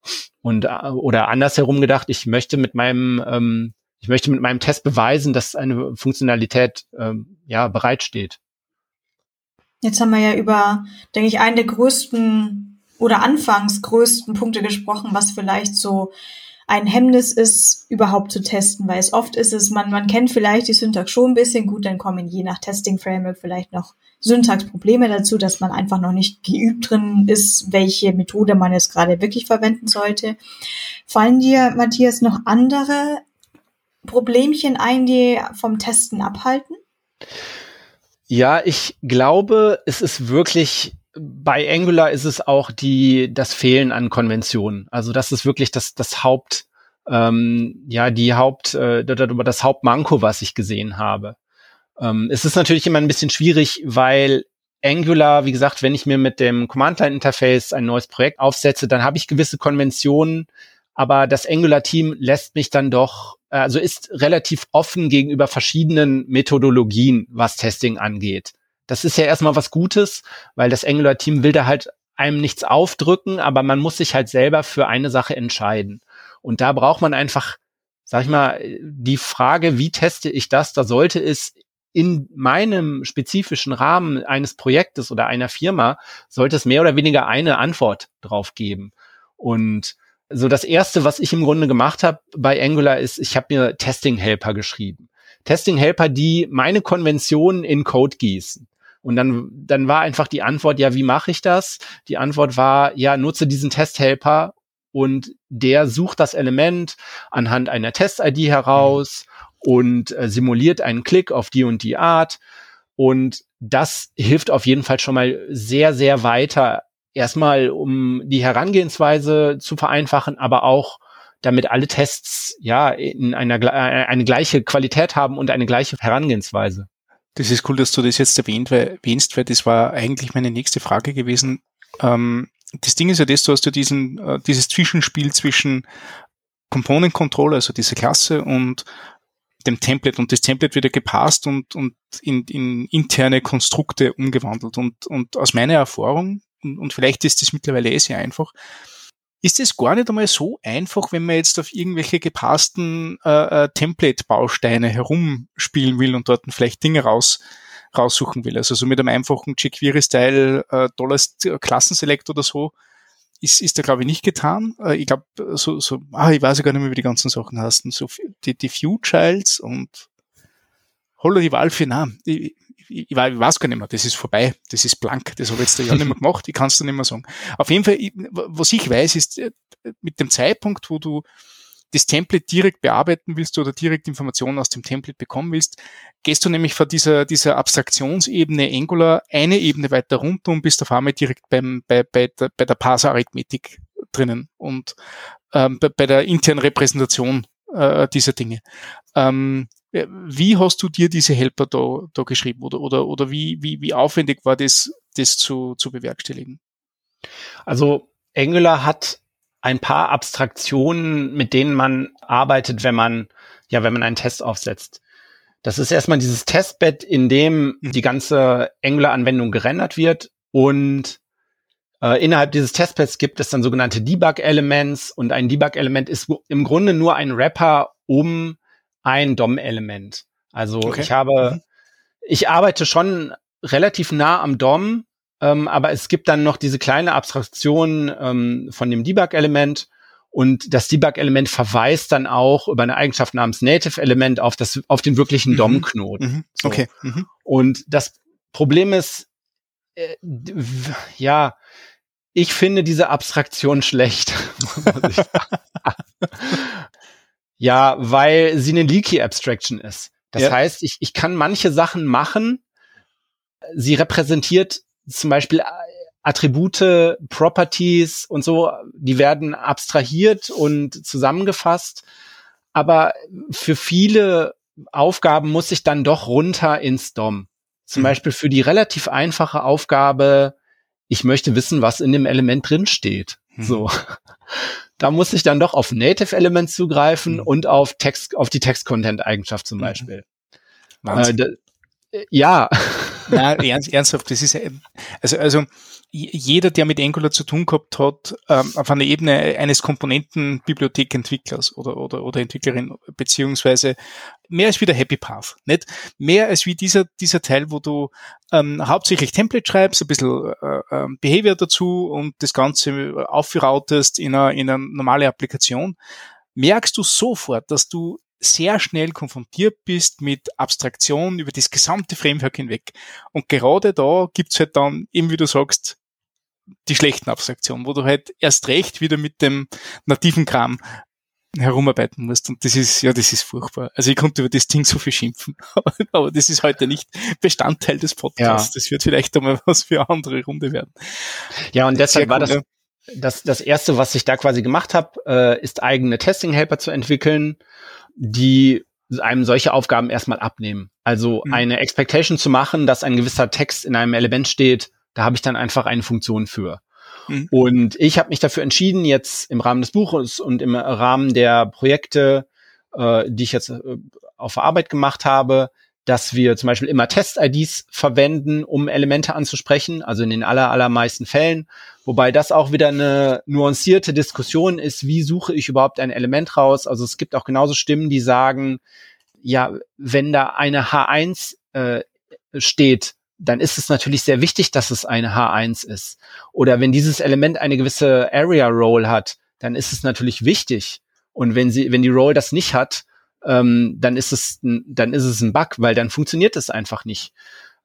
Speaker 3: Und äh, oder andersherum gedacht, ich möchte mit meinem ähm, ich möchte mit meinem Test beweisen, dass eine Funktionalität ähm, ja bereitsteht.
Speaker 2: Jetzt haben wir ja über, denke ich, einen der größten oder anfangs größten Punkte gesprochen, was vielleicht so ein Hemmnis ist, überhaupt zu testen, weil es oft ist es, man, man kennt vielleicht die Syntax schon ein bisschen gut, dann kommen je nach Testing Framework vielleicht noch Syntaxprobleme dazu, dass man einfach noch nicht geübt drin ist, welche Methode man jetzt gerade wirklich verwenden sollte. Fallen dir, Matthias, noch andere Problemchen ein, die vom Testen abhalten?
Speaker 3: Ja, ich glaube, es ist wirklich bei Angular ist es auch die das Fehlen an Konventionen. Also das ist wirklich das das Haupt ähm, ja die Haupt äh, das Hauptmanko, was ich gesehen habe. Ähm, es ist natürlich immer ein bisschen schwierig, weil Angular, wie gesagt, wenn ich mir mit dem Command-Line-Interface ein neues Projekt aufsetze, dann habe ich gewisse Konventionen, aber das Angular-Team lässt mich dann doch, also ist relativ offen gegenüber verschiedenen Methodologien, was Testing angeht. Das ist ja erstmal was Gutes, weil das Angular-Team will da halt einem nichts aufdrücken, aber man muss sich halt selber für eine Sache entscheiden. Und da braucht man einfach, sag ich mal, die Frage, wie teste ich das? Da sollte es in meinem spezifischen Rahmen eines Projektes oder einer Firma, sollte es mehr oder weniger eine Antwort drauf geben. Und so das erste, was ich im Grunde gemacht habe bei Angular ist, ich habe mir Testing Helper geschrieben. Testing Helper, die meine Konventionen in Code gießen. Und dann, dann war einfach die Antwort, ja, wie mache ich das? Die Antwort war, ja, nutze diesen Test-Helper und der sucht das Element anhand einer Test-ID heraus und äh, simuliert einen Klick auf die und die Art. Und das hilft auf jeden Fall schon mal sehr, sehr weiter. Erstmal, um die Herangehensweise zu vereinfachen, aber auch damit alle Tests ja in einer äh, eine gleiche Qualität haben und eine gleiche Herangehensweise.
Speaker 4: Das ist cool, dass du das jetzt erwähnt, weil, erwähnst, weil das war eigentlich meine nächste Frage gewesen. Ähm, das Ding ist ja das, du hast ja diesen, äh, dieses Zwischenspiel zwischen Component Controller, also diese Klasse und dem Template und das Template wird ja gepasst und, und in, in interne Konstrukte umgewandelt. Und, und aus meiner Erfahrung, und, und vielleicht ist das mittlerweile eh sehr einfach, ist es gar nicht einmal so einfach, wenn man jetzt auf irgendwelche gepassten äh, äh, Template-Bausteine herumspielen will und dort vielleicht Dinge raus raussuchen will. Also so mit einem einfachen jQuery-Style äh, Dollars Klassenselect oder so ist, ist da glaube ich nicht getan. Äh, ich glaube, so, so, ah, ich weiß ja gar nicht mehr, wie die ganzen Sachen heißen. So die, die View Childs und Holla die Wahl für Namen. Ich, ich, ich weiß gar nicht mehr, das ist vorbei, das ist blank, das habe ich jetzt ja nicht mehr gemacht, ich kann es dir nicht mehr sagen. Auf jeden Fall, was ich weiß, ist, äh, mit dem Zeitpunkt, wo du das Template direkt bearbeiten willst oder direkt Informationen aus dem Template bekommen willst, gehst du nämlich von dieser, dieser Abstraktionsebene Angular eine Ebene weiter runter und bist auf einmal direkt beim, bei, bei, der, bei der Parser-Arithmetik drinnen und ähm, bei, bei der internen Repräsentation äh, dieser Dinge. Ähm, wie hast du dir diese Helper da, da geschrieben oder, oder, oder wie, wie, wie aufwendig war das, das zu, zu bewerkstelligen?
Speaker 3: Also Angular hat ein paar Abstraktionen, mit denen man arbeitet, wenn man, ja, wenn man einen Test aufsetzt. Das ist erstmal dieses Testbed, in dem mhm. die ganze Angular-Anwendung gerendert wird und äh, innerhalb dieses Testbeds gibt es dann sogenannte Debug-Elements und ein Debug-Element ist im Grunde nur ein Wrapper um ein DOM-Element. Also okay. ich habe, mhm. ich arbeite schon relativ nah am DOM, ähm, aber es gibt dann noch diese kleine Abstraktion ähm, von dem Debug-Element und das Debug-Element verweist dann auch über eine Eigenschaft namens Native-Element auf das, auf den wirklichen mhm. DOM-Knoten. Mhm.
Speaker 4: So. Okay. Mhm.
Speaker 3: Und das Problem ist, äh, ja, ich finde diese Abstraktion schlecht. Ja, weil sie eine Leaky Abstraction ist. Das ja. heißt, ich, ich kann manche Sachen machen. Sie repräsentiert zum Beispiel äh, Attribute, Properties und so, die werden abstrahiert und zusammengefasst. Aber für viele Aufgaben muss ich dann doch runter ins DOM. Zum mhm. Beispiel für die relativ einfache Aufgabe, ich möchte wissen, was in dem Element drin steht. Mhm. So. Da muss ich dann doch auf Native Elements zugreifen mhm. und auf Text, auf die Text-Content-Eigenschaft zum mhm. Beispiel.
Speaker 4: Wahnsinn. Äh, ja. Na, ernst, ernsthaft, das ist, also, also, jeder, der mit Angular zu tun gehabt hat, ähm, auf einer Ebene eines Komponentenbibliothekentwicklers oder, oder, oder Entwicklerin, beziehungsweise mehr als wie der Happy Path, nicht? Mehr als wie dieser, dieser Teil, wo du ähm, hauptsächlich Template schreibst, ein bisschen äh, äh, Behavior dazu und das Ganze aufrautest in eine, in eine normale Applikation, merkst du sofort, dass du sehr schnell konfrontiert bist mit Abstraktion über das gesamte Framework hinweg. Und gerade da gibt's halt dann, eben wie du sagst, die schlechten Abstraktionen, wo du halt erst recht wieder mit dem nativen Kram herumarbeiten musst. Und das ist, ja, das ist furchtbar. Also ich konnte über das Ding so viel schimpfen, aber das ist heute nicht Bestandteil des Podcasts. Ja. Das wird vielleicht einmal was für eine andere Runde werden.
Speaker 3: Ja, und deshalb war das, das, das erste, was ich da quasi gemacht habe, äh, ist eigene Testing-Helper zu entwickeln, die einem solche Aufgaben erstmal abnehmen. Also mhm. eine Expectation zu machen, dass ein gewisser Text in einem Element steht, da habe ich dann einfach eine Funktion für. Mhm. Und ich habe mich dafür entschieden, jetzt im Rahmen des Buches und im Rahmen der Projekte, äh, die ich jetzt äh, auf Arbeit gemacht habe, dass wir zum Beispiel immer Test-IDs verwenden, um Elemente anzusprechen, also in den aller, allermeisten Fällen. Wobei das auch wieder eine nuancierte Diskussion ist, wie suche ich überhaupt ein Element raus? Also es gibt auch genauso Stimmen, die sagen, ja, wenn da eine H1 äh, steht, dann ist es natürlich sehr wichtig, dass es eine H1 ist. Oder wenn dieses Element eine gewisse Area Role hat, dann ist es natürlich wichtig. Und wenn sie, wenn die Role das nicht hat, ähm, dann ist es, dann ist es ein Bug, weil dann funktioniert es einfach nicht.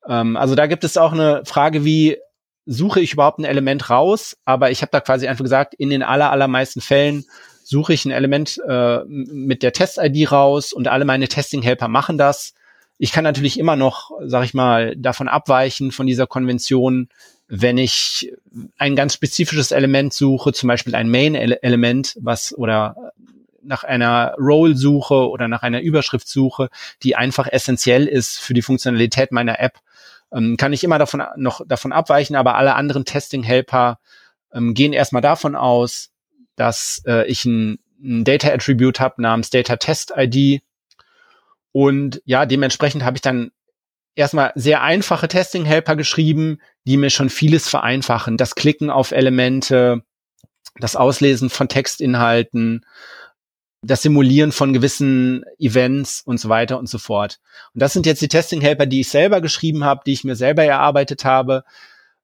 Speaker 3: Ähm, also da gibt es auch eine Frage, wie suche ich überhaupt ein Element raus? Aber ich habe da quasi einfach gesagt, in den aller, allermeisten Fällen suche ich ein Element äh, mit der Test-ID raus und alle meine Testing-Helper machen das. Ich kann natürlich immer noch, sag ich mal, davon abweichen von dieser Konvention, wenn ich ein ganz spezifisches Element suche, zum Beispiel ein Main-Element, was oder nach einer Role suche oder nach einer Überschrift suche, die einfach essentiell ist für die Funktionalität meiner App, ähm, kann ich immer davon noch davon abweichen, aber alle anderen Testing-Helper ähm, gehen erstmal davon aus, dass äh, ich ein, ein Data-Attribute habe namens Data-Test-ID und ja, dementsprechend habe ich dann erstmal sehr einfache Testing-Helper geschrieben, die mir schon vieles vereinfachen. Das Klicken auf Elemente, das Auslesen von Textinhalten, das Simulieren von gewissen Events und so weiter und so fort. Und das sind jetzt die Testing-Helper, die ich selber geschrieben habe, die ich mir selber erarbeitet habe.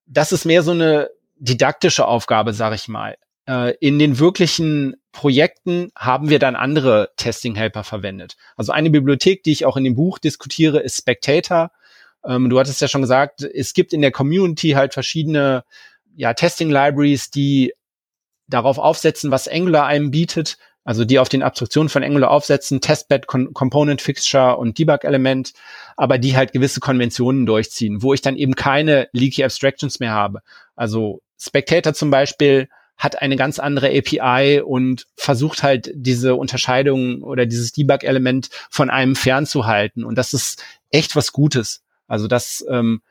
Speaker 3: Das ist mehr so eine didaktische Aufgabe, sage ich mal. Äh, in den wirklichen Projekten haben wir dann andere Testing-Helper verwendet. Also eine Bibliothek, die ich auch in dem Buch diskutiere, ist Spectator. Ähm, du hattest ja schon gesagt, es gibt in der Community halt verschiedene ja, Testing-Libraries, die darauf aufsetzen, was Angular einem bietet, also die auf den Abstraktionen von Angular aufsetzen, Testbed, Component Fixture und Debug Element, aber die halt gewisse Konventionen durchziehen, wo ich dann eben keine Leaky Abstractions mehr habe. Also Spectator zum Beispiel hat eine ganz andere API und versucht halt diese Unterscheidung oder dieses Debug-Element von einem fernzuhalten. Und das ist echt was Gutes. Also das ähm,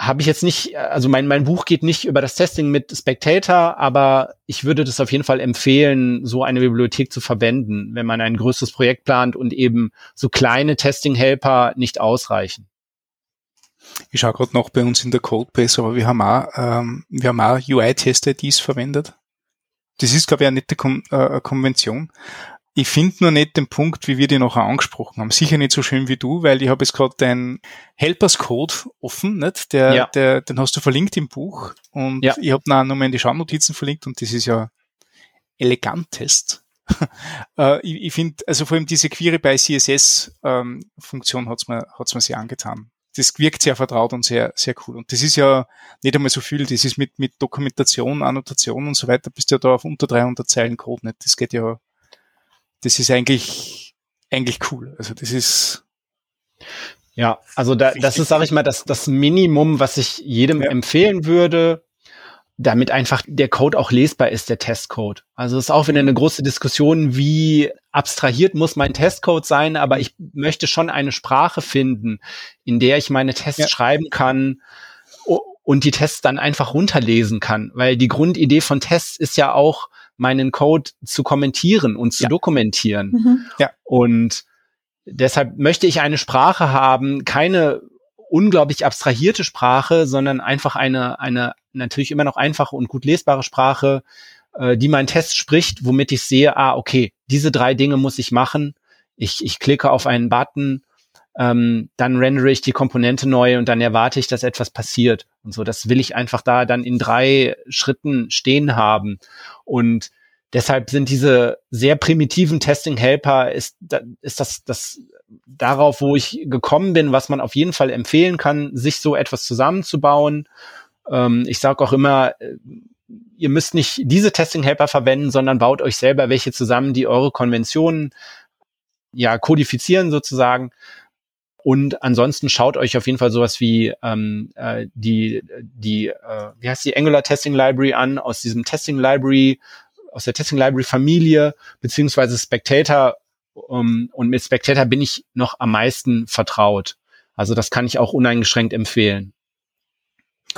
Speaker 3: habe ich jetzt nicht, also mein, mein Buch geht nicht über das Testing mit Spectator, aber ich würde das auf jeden Fall empfehlen, so eine Bibliothek zu verwenden, wenn man ein größeres Projekt plant und eben so kleine Testing-Helper nicht ausreichen.
Speaker 4: Ich schaue gerade noch bei uns in der Codebase, aber wir haben auch, ähm, wir haben auch UI-Test-IDs verwendet. Das ist, glaube ich, eine nette Kon äh, Konvention. Ich finde nur nicht den Punkt, wie wir die noch angesprochen haben. Sicher nicht so schön wie du, weil ich habe jetzt gerade deinen Helpers Code offen, nicht? Der, ja. der, den hast du verlinkt im Buch und ja. ich habe noch nochmal in die Schaunotizen verlinkt und das ist ja elegantest. äh, ich ich finde, also vor allem diese Query by CSS ähm, hat's mir, hat's mir sehr angetan. Das wirkt sehr vertraut und sehr, sehr cool. Und das ist ja nicht einmal so viel. Das ist mit, mit Dokumentation, Annotation und so weiter, bist du ja da auf unter 300 Zeilen Code nicht. Das geht ja das ist eigentlich, eigentlich cool. Also das ist.
Speaker 3: Ja, also da, das ist, sage ich mal, das, das Minimum, was ich jedem ja. empfehlen würde, damit einfach der Code auch lesbar ist, der Testcode. Also es ist auch wieder eine große Diskussion, wie abstrahiert muss mein Testcode sein, aber ich möchte schon eine Sprache finden, in der ich meine Tests ja. schreiben kann und die Tests dann einfach runterlesen kann, weil die Grundidee von Tests ist ja auch, meinen Code zu kommentieren und zu ja. dokumentieren. Mhm. Ja. Und deshalb möchte ich eine Sprache haben, keine unglaublich abstrahierte Sprache, sondern einfach eine, eine natürlich immer noch einfache und gut lesbare Sprache, äh, die mein Test spricht, womit ich sehe, ah, okay, diese drei Dinge muss ich machen. Ich, ich klicke auf einen Button, ähm, dann rendere ich die Komponente neu und dann erwarte ich, dass etwas passiert und so. Das will ich einfach da dann in drei Schritten stehen haben. Und deshalb sind diese sehr primitiven Testing-Helper ist, ist das, das darauf, wo ich gekommen bin, was man auf jeden Fall empfehlen kann, sich so etwas zusammenzubauen. Ähm, ich sage auch immer, äh, ihr müsst nicht diese Testing-Helper verwenden, sondern baut euch selber welche zusammen, die eure Konventionen ja kodifizieren sozusagen. Und ansonsten schaut euch auf jeden Fall sowas wie ähm, äh, die, die äh, wie heißt die Angular Testing Library an, aus diesem Testing Library, aus der Testing Library Familie, beziehungsweise Spectator. Um, und mit Spectator bin ich noch am meisten vertraut. Also das kann ich auch uneingeschränkt empfehlen.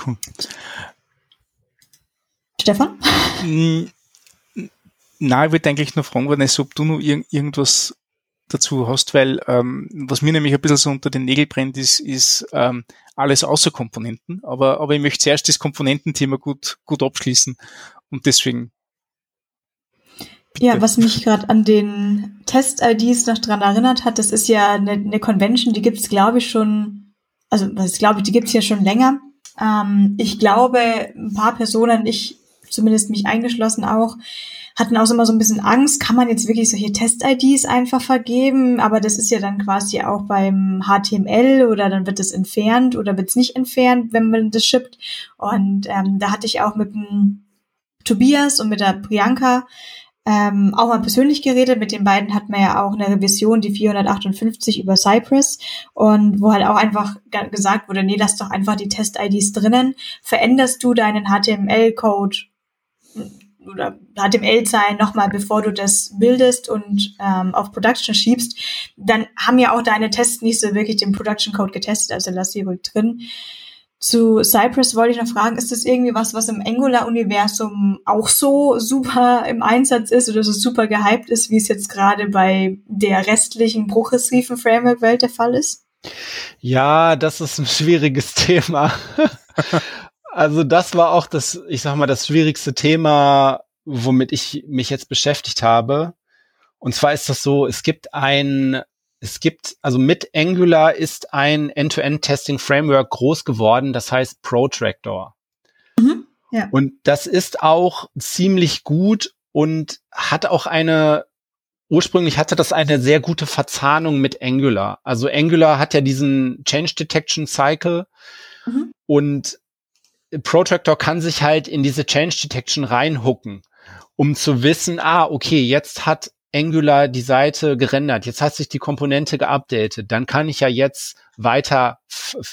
Speaker 4: Cool.
Speaker 2: Stefan?
Speaker 4: Na, ich würde eigentlich nur fragen, Vanessa, ob du noch ir irgendwas dazu hast, weil ähm, was mir nämlich ein bisschen so unter den Nägel brennt, ist, ist ähm, alles außer Komponenten. Aber, aber ich möchte zuerst das Komponententhema gut, gut abschließen und deswegen.
Speaker 2: Bitte. Ja, was mich gerade an den Test-IDs noch dran erinnert hat, das ist ja eine, eine Convention, die gibt's glaube ich, schon, also was glaube ich, die gibt's ja schon länger. Ähm, ich glaube, ein paar Personen, ich zumindest mich eingeschlossen auch, hatten auch immer so ein bisschen Angst, kann man jetzt wirklich solche Test-IDs einfach vergeben? Aber das ist ja dann quasi auch beim HTML oder dann wird es entfernt oder wird es nicht entfernt, wenn man das shippt. Und ähm, da hatte ich auch mit dem Tobias und mit der Priyanka ähm, auch mal persönlich geredet. Mit den beiden hatten wir ja auch eine Revision, die 458 über Cypress und wo halt auch einfach gesagt wurde, nee, lass doch einfach die Test-IDs drinnen. Veränderst du deinen HTML-Code oder HTML-Zeilen nochmal, bevor du das bildest und ähm, auf Production schiebst, dann haben ja auch deine Tests nicht so wirklich den Production Code getestet, also lass sie ruhig drin. Zu Cypress wollte ich noch fragen, ist das irgendwie was, was im Angular-Universum auch so super im Einsatz ist oder so super gehypt ist, wie es jetzt gerade bei der restlichen progressiven Framework-Welt der Fall ist?
Speaker 3: Ja, das ist ein schwieriges Thema. Also das war auch das, ich sag mal, das schwierigste Thema, womit ich mich jetzt beschäftigt habe. Und zwar ist das so, es gibt ein, es gibt, also mit Angular ist ein End-to-End-Testing-Framework groß geworden, das heißt Protractor. Mhm, ja. Und das ist auch ziemlich gut und hat auch eine, ursprünglich hatte das eine sehr gute Verzahnung mit Angular. Also Angular hat ja diesen Change Detection Cycle mhm. und Protractor kann sich halt in diese Change Detection reinhucken, um zu wissen, ah, okay, jetzt hat Angular die Seite gerendert, jetzt hat sich die Komponente geupdatet, dann kann ich ja jetzt weiter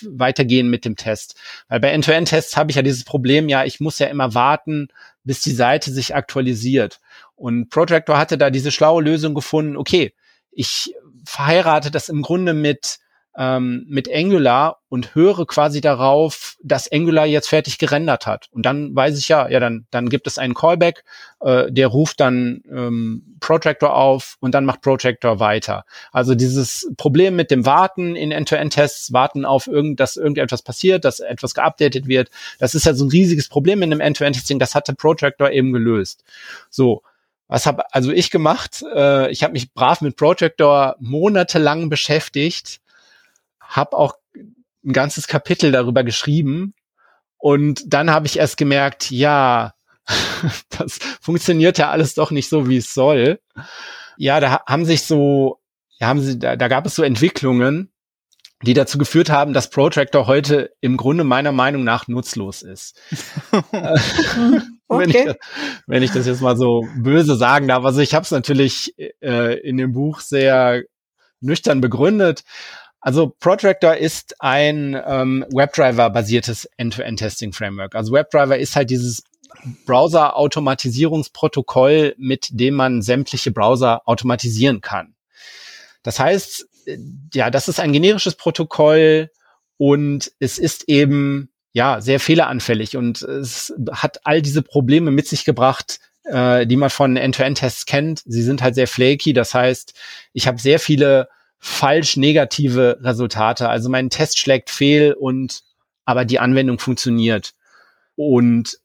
Speaker 3: weitergehen mit dem Test. Weil bei End-to-End-Tests habe ich ja dieses Problem, ja, ich muss ja immer warten, bis die Seite sich aktualisiert. Und Protractor hatte da diese schlaue Lösung gefunden, okay, ich verheirate das im Grunde mit ähm, mit Angular und höre quasi darauf, dass Angular jetzt fertig gerendert hat. Und dann weiß ich ja, ja, dann, dann gibt es einen Callback, äh, der ruft dann ähm, Protractor auf und dann macht Protractor weiter. Also dieses Problem mit dem Warten in End-to-End-Tests, warten auf irgend, dass irgendetwas passiert, dass etwas geupdatet wird, das ist ja so ein riesiges Problem in einem End-to-End-Testing, das hatte Protractor eben gelöst. So, was habe also ich gemacht? Äh, ich habe mich brav mit Projector monatelang beschäftigt habe auch ein ganzes Kapitel darüber geschrieben und dann habe ich erst gemerkt, ja, das funktioniert ja alles doch nicht so, wie es soll. Ja, da haben sich so, ja, haben sie, da, da gab es so Entwicklungen, die dazu geführt haben, dass Protractor heute im Grunde meiner Meinung nach nutzlos ist. wenn, ich das, wenn ich das jetzt mal so böse sagen darf. Also ich habe es natürlich äh, in dem Buch sehr nüchtern begründet, also Protractor ist ein ähm, WebDriver-basiertes End-to-End-Testing-Framework. Also WebDriver ist halt dieses Browser-Automatisierungsprotokoll, mit dem man sämtliche Browser automatisieren kann. Das heißt, äh, ja, das ist ein generisches Protokoll und es ist eben ja sehr fehleranfällig und es hat all diese Probleme mit sich gebracht, äh, die man von End-to-End-Tests kennt. Sie sind halt sehr flaky. Das heißt, ich habe sehr viele falsch negative Resultate. Also mein Test schlägt fehl und aber die Anwendung funktioniert. Und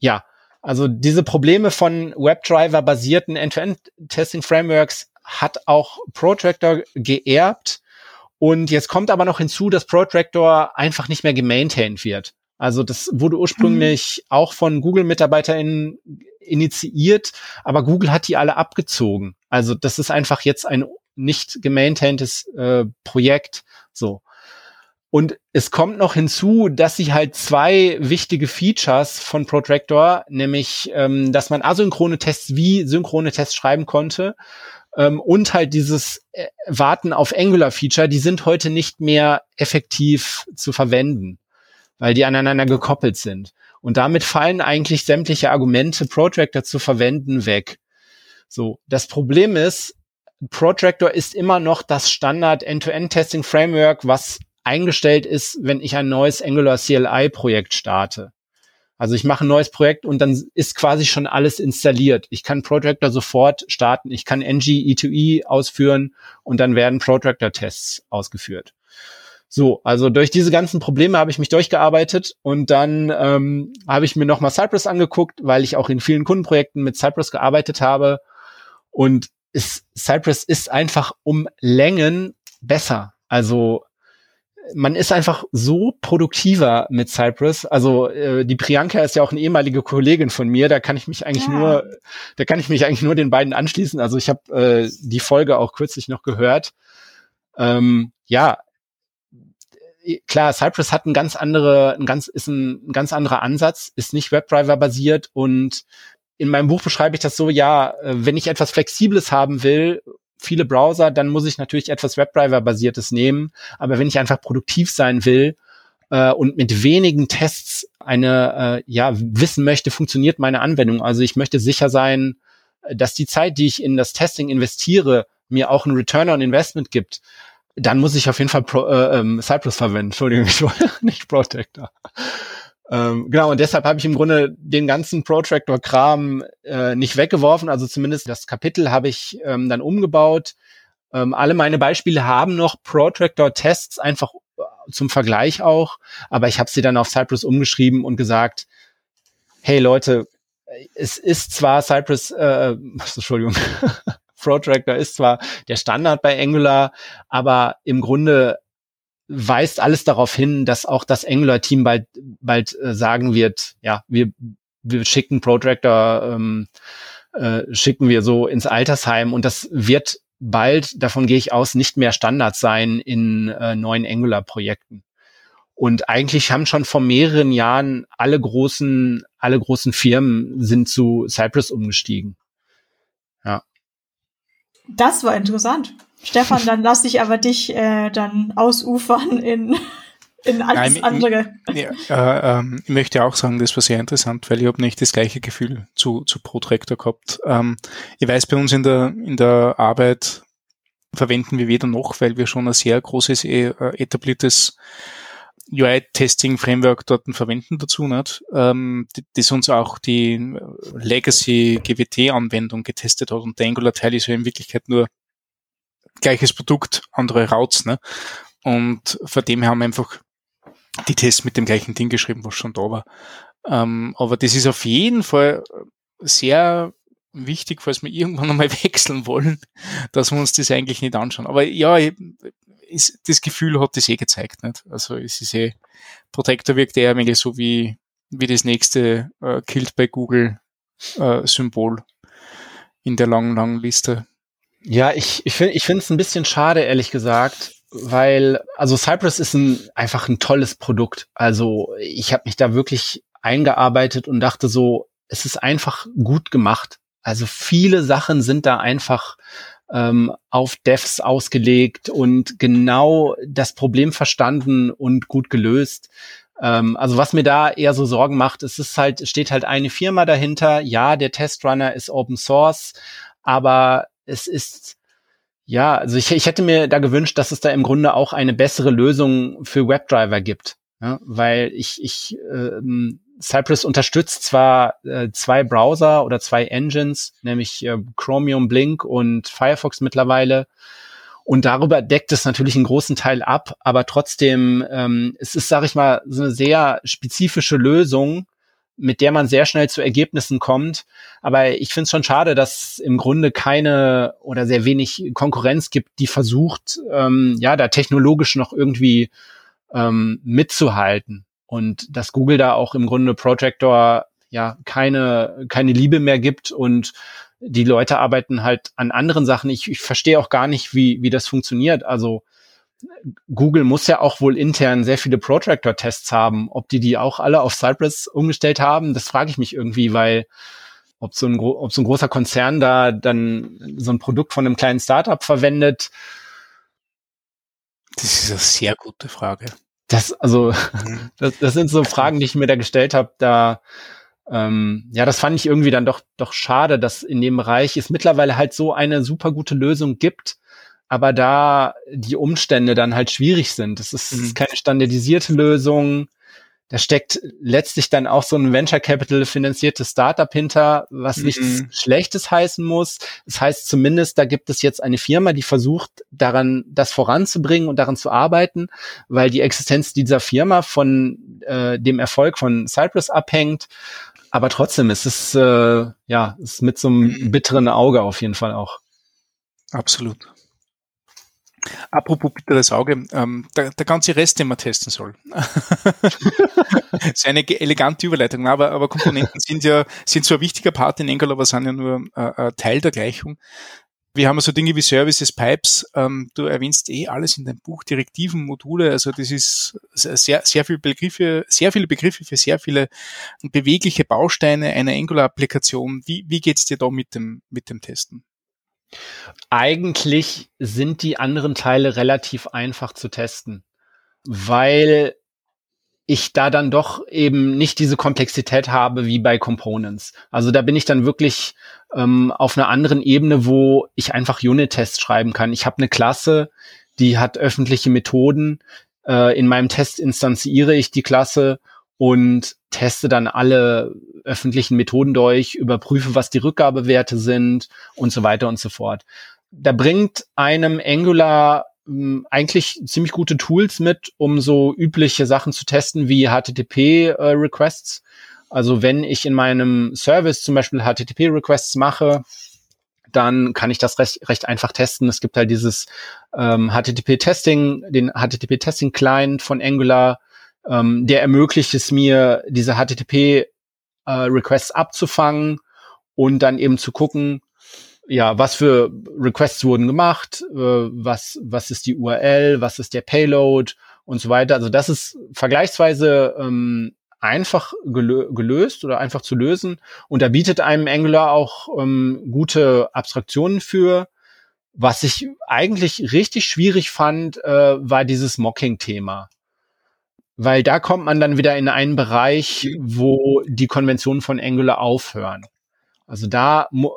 Speaker 3: ja, also diese Probleme von WebDriver-basierten End-to-End-Testing-Frameworks hat auch Protractor geerbt. Und jetzt kommt aber noch hinzu, dass Protractor einfach nicht mehr gemaintained wird. Also das wurde ursprünglich mhm. auch von Google-MitarbeiterInnen initiiert, aber Google hat die alle abgezogen. Also das ist einfach jetzt ein nicht gemaintaintes äh, Projekt. So. Und es kommt noch hinzu, dass sie halt zwei wichtige Features von Protractor, nämlich, ähm, dass man asynchrone Tests wie synchrone Tests schreiben konnte ähm, und halt dieses äh, Warten auf Angular-Feature, die sind heute nicht mehr effektiv zu verwenden, weil die aneinander gekoppelt sind. Und damit fallen eigentlich sämtliche Argumente, Protractor zu verwenden, weg. So, das Problem ist, Protractor ist immer noch das Standard End-to-End-Testing Framework, was eingestellt ist, wenn ich ein neues Angular CLI Projekt starte. Also ich mache ein neues Projekt und dann ist quasi schon alles installiert. Ich kann Protractor sofort starten. Ich kann ng E2E e ausführen und dann werden Protractor-Tests ausgeführt. So, also durch diese ganzen Probleme habe ich mich durchgearbeitet und dann ähm, habe ich mir nochmal Cypress angeguckt, weil ich auch in vielen Kundenprojekten mit Cypress gearbeitet habe. Und ist, Cypress ist einfach um Längen besser. Also man ist einfach so produktiver mit Cypress. Also äh, die Priyanka ist ja auch eine ehemalige Kollegin von mir. Da kann ich mich eigentlich ja. nur, da kann ich mich eigentlich nur den beiden anschließen. Also ich habe äh, die Folge auch kürzlich noch gehört. Ähm, ja, klar, Cypress hat ein ganz andere, ein ganz ist ein, ein ganz anderer Ansatz, ist nicht WebDriver basiert und in meinem Buch beschreibe ich das so, ja, äh, wenn ich etwas Flexibles haben will viele Browser, dann muss ich natürlich etwas WebDriver-basiertes nehmen. Aber wenn ich einfach produktiv sein will äh, und mit wenigen Tests eine, äh, ja, wissen möchte, funktioniert meine Anwendung. Also ich möchte sicher sein, dass die Zeit, die ich in das Testing investiere, mir auch einen Return on Investment gibt, dann muss ich auf jeden Fall Pro, äh, ähm, Cypress verwenden. Entschuldigung, nicht Protector. Ähm, genau, und deshalb habe ich im Grunde den ganzen Protractor-Kram äh, nicht weggeworfen. Also zumindest das Kapitel habe ich ähm, dann umgebaut. Ähm, alle meine Beispiele haben noch Protractor-Tests, einfach äh, zum Vergleich auch. Aber ich habe sie dann auf Cypress umgeschrieben und gesagt, hey Leute, es ist zwar Cypress, äh, Entschuldigung, Protractor ist zwar der Standard bei Angular, aber im Grunde weist alles darauf hin, dass auch das Angular-Team bald, bald äh, sagen wird, ja, wir, wir schicken Protractor, ähm, äh, schicken wir so ins Altersheim und das wird bald, davon gehe ich aus, nicht mehr Standard sein in äh, neuen Angular-Projekten. Und eigentlich haben schon vor mehreren Jahren alle großen, alle großen Firmen sind zu Cypress umgestiegen. Ja.
Speaker 2: Das war interessant. Stefan, dann lasse ich aber dich äh, dann ausufern in, in alles Nein, andere.
Speaker 4: Ja, äh, äh, ich möchte auch sagen, das war sehr interessant, weil ich habe nicht das gleiche Gefühl zu, zu Protractor gehabt. Ähm, ich weiß, bei uns in der, in der Arbeit verwenden wir weder noch, weil wir schon ein sehr großes, äh, etabliertes UI-Testing-Framework dort verwenden dazu, nicht? Ähm, das uns auch die Legacy GWT-Anwendung getestet hat und der Angular-Teil ist ja in Wirklichkeit nur gleiches Produkt, andere Routes, ne? Und von dem her haben wir einfach die Tests mit dem gleichen Ding geschrieben, was schon da war. Ähm, aber das ist auf jeden Fall sehr wichtig, falls wir irgendwann einmal wechseln wollen, dass wir uns das eigentlich nicht anschauen. Aber ja, ist, das Gefühl hat das eh gezeigt, nicht? Also es ist eh, Protector wirkt eher ein so wie, wie das nächste äh, Killed by Google äh, Symbol in der langen, langen Liste.
Speaker 3: Ja, ich, ich finde ich finde es ein bisschen schade, ehrlich gesagt, weil, also Cypress ist ein, einfach ein tolles Produkt. Also ich habe mich da wirklich eingearbeitet und dachte so, es ist einfach gut gemacht. Also viele Sachen sind da einfach ähm, auf Devs ausgelegt und genau das Problem verstanden und gut gelöst. Ähm, also was mir da eher so Sorgen macht, es ist halt, steht halt eine Firma dahinter. Ja, der Testrunner ist Open Source, aber es ist, ja, also ich, ich hätte mir da gewünscht, dass es da im Grunde auch eine bessere Lösung für WebDriver gibt. Ja, weil ich, ich ähm, Cypress unterstützt zwar äh, zwei Browser oder zwei Engines, nämlich äh, Chromium Blink und Firefox mittlerweile. Und darüber deckt es natürlich einen großen Teil ab, aber trotzdem, ähm, es ist, sage ich mal, so eine sehr spezifische Lösung, mit der man sehr schnell zu Ergebnissen kommt. Aber ich finde es schon schade, dass im Grunde keine oder sehr wenig Konkurrenz gibt, die versucht, ähm, ja, da technologisch noch irgendwie ähm, mitzuhalten. Und dass Google da auch im Grunde Projector ja keine, keine Liebe mehr gibt und die Leute arbeiten halt an anderen Sachen. Ich, ich verstehe auch gar nicht, wie, wie das funktioniert. Also Google muss ja auch wohl intern sehr viele Protractor-Tests haben. Ob die die auch alle auf Cypress umgestellt haben, das frage ich mich irgendwie, weil ob so, ein, ob so ein großer Konzern da dann so ein Produkt von einem kleinen Startup verwendet.
Speaker 4: Das ist eine sehr gute Frage.
Speaker 3: Das, also, mhm. das, das sind so Fragen, die ich mir da gestellt habe. Da, ähm, ja, das fand ich irgendwie dann doch, doch schade, dass in dem Bereich es mittlerweile halt so eine super gute Lösung gibt, aber da die Umstände dann halt schwierig sind. Das ist, mhm. keine standardisierte Lösung. da steckt letztlich dann auch so ein Venture Capital finanziertes Startup hinter, was mhm. nichts Schlechtes heißen muss. Das heißt zumindest, da gibt es jetzt eine Firma, die versucht, daran das voranzubringen und daran zu arbeiten, weil die Existenz dieser Firma von äh, dem Erfolg von Cypress abhängt. Aber trotzdem ist es äh, ja ist mit so einem mhm. bitteren Auge auf jeden Fall auch.
Speaker 4: Absolut. Apropos bitteres Auge, ähm, der, der ganze Rest, den man testen soll. das ist eine elegante Überleitung, aber, aber Komponenten sind ja sind so ein wichtiger Part in Angular, aber sind ja nur äh, Teil der Gleichung. Wir haben so Dinge wie Services, Pipes. Ähm, du erwähnst eh alles in deinem Buch, Direktiven, Module. Also das ist sehr, sehr viele Begriffe, sehr viele Begriffe für sehr viele bewegliche Bausteine einer Angular-Applikation. Wie, wie geht's dir da mit dem, mit dem Testen?
Speaker 3: Eigentlich sind die anderen Teile relativ einfach zu testen, weil ich da dann doch eben nicht diese Komplexität habe wie bei Components. Also da bin ich dann wirklich ähm, auf einer anderen Ebene, wo ich einfach Unit-Tests schreiben kann. Ich habe eine Klasse, die hat öffentliche Methoden. Äh, in meinem Test instanziere ich die Klasse und teste dann alle öffentlichen Methoden durch, überprüfe, was die Rückgabewerte sind und so weiter und so fort. Da bringt einem Angular hm, eigentlich ziemlich gute Tools mit, um so übliche Sachen zu testen wie HTTP-Requests. Äh, also wenn ich in meinem Service zum Beispiel HTTP-Requests mache, dann kann ich das recht, recht einfach testen. Es gibt halt dieses ähm, HTTP-Testing, den HTTP-Testing-Client von Angular, ähm, der ermöglicht es mir, diese HTTP-Requests äh, abzufangen und dann eben zu gucken, ja, was für Requests wurden gemacht, äh, was, was ist die URL, was ist der Payload und so weiter. Also das ist vergleichsweise ähm, einfach gelö gelöst oder einfach zu lösen. Und da bietet einem Angular auch ähm, gute Abstraktionen für. Was ich eigentlich richtig schwierig fand, äh, war dieses Mocking-Thema. Weil da kommt man dann wieder in einen Bereich, wo die Konventionen von Angular aufhören. Also da mu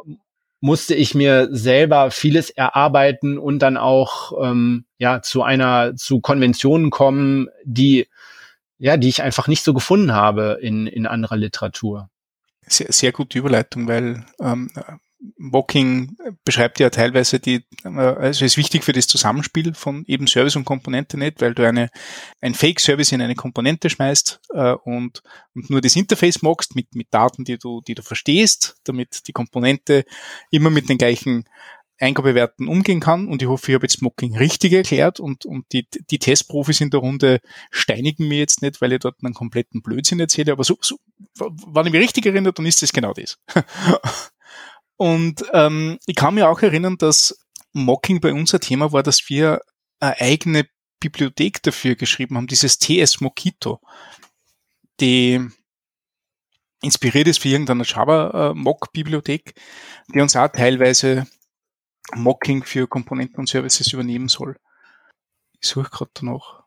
Speaker 3: musste ich mir selber vieles erarbeiten und dann auch ähm, ja zu einer zu Konventionen kommen, die ja, die ich einfach nicht so gefunden habe in in anderer Literatur.
Speaker 4: Sehr, sehr gute Überleitung, weil ähm, Mocking beschreibt ja teilweise die, äh, also ist wichtig für das Zusammenspiel von eben Service und Komponente nicht, weil du eine, ein Fake-Service in eine Komponente schmeißt äh, und, und nur das Interface mockst mit, mit Daten, die du, die du verstehst, damit die Komponente immer mit den gleichen Eingabewerten umgehen kann. Und ich hoffe, ich habe jetzt Mocking richtig erklärt und, und die, die Testprofis in der Runde steinigen mir jetzt nicht, weil ich dort einen kompletten Blödsinn erzähle. Aber so, so wenn ich mich richtig erinnere, dann ist das genau das. Und ähm, ich kann mir auch erinnern, dass Mocking bei uns ein Thema war, dass wir eine eigene Bibliothek dafür geschrieben haben, dieses TS Mockito, die inspiriert ist für irgendeine Java-Mock-Bibliothek, die uns auch teilweise Mocking für Komponenten und Services übernehmen soll. Ich suche gerade danach.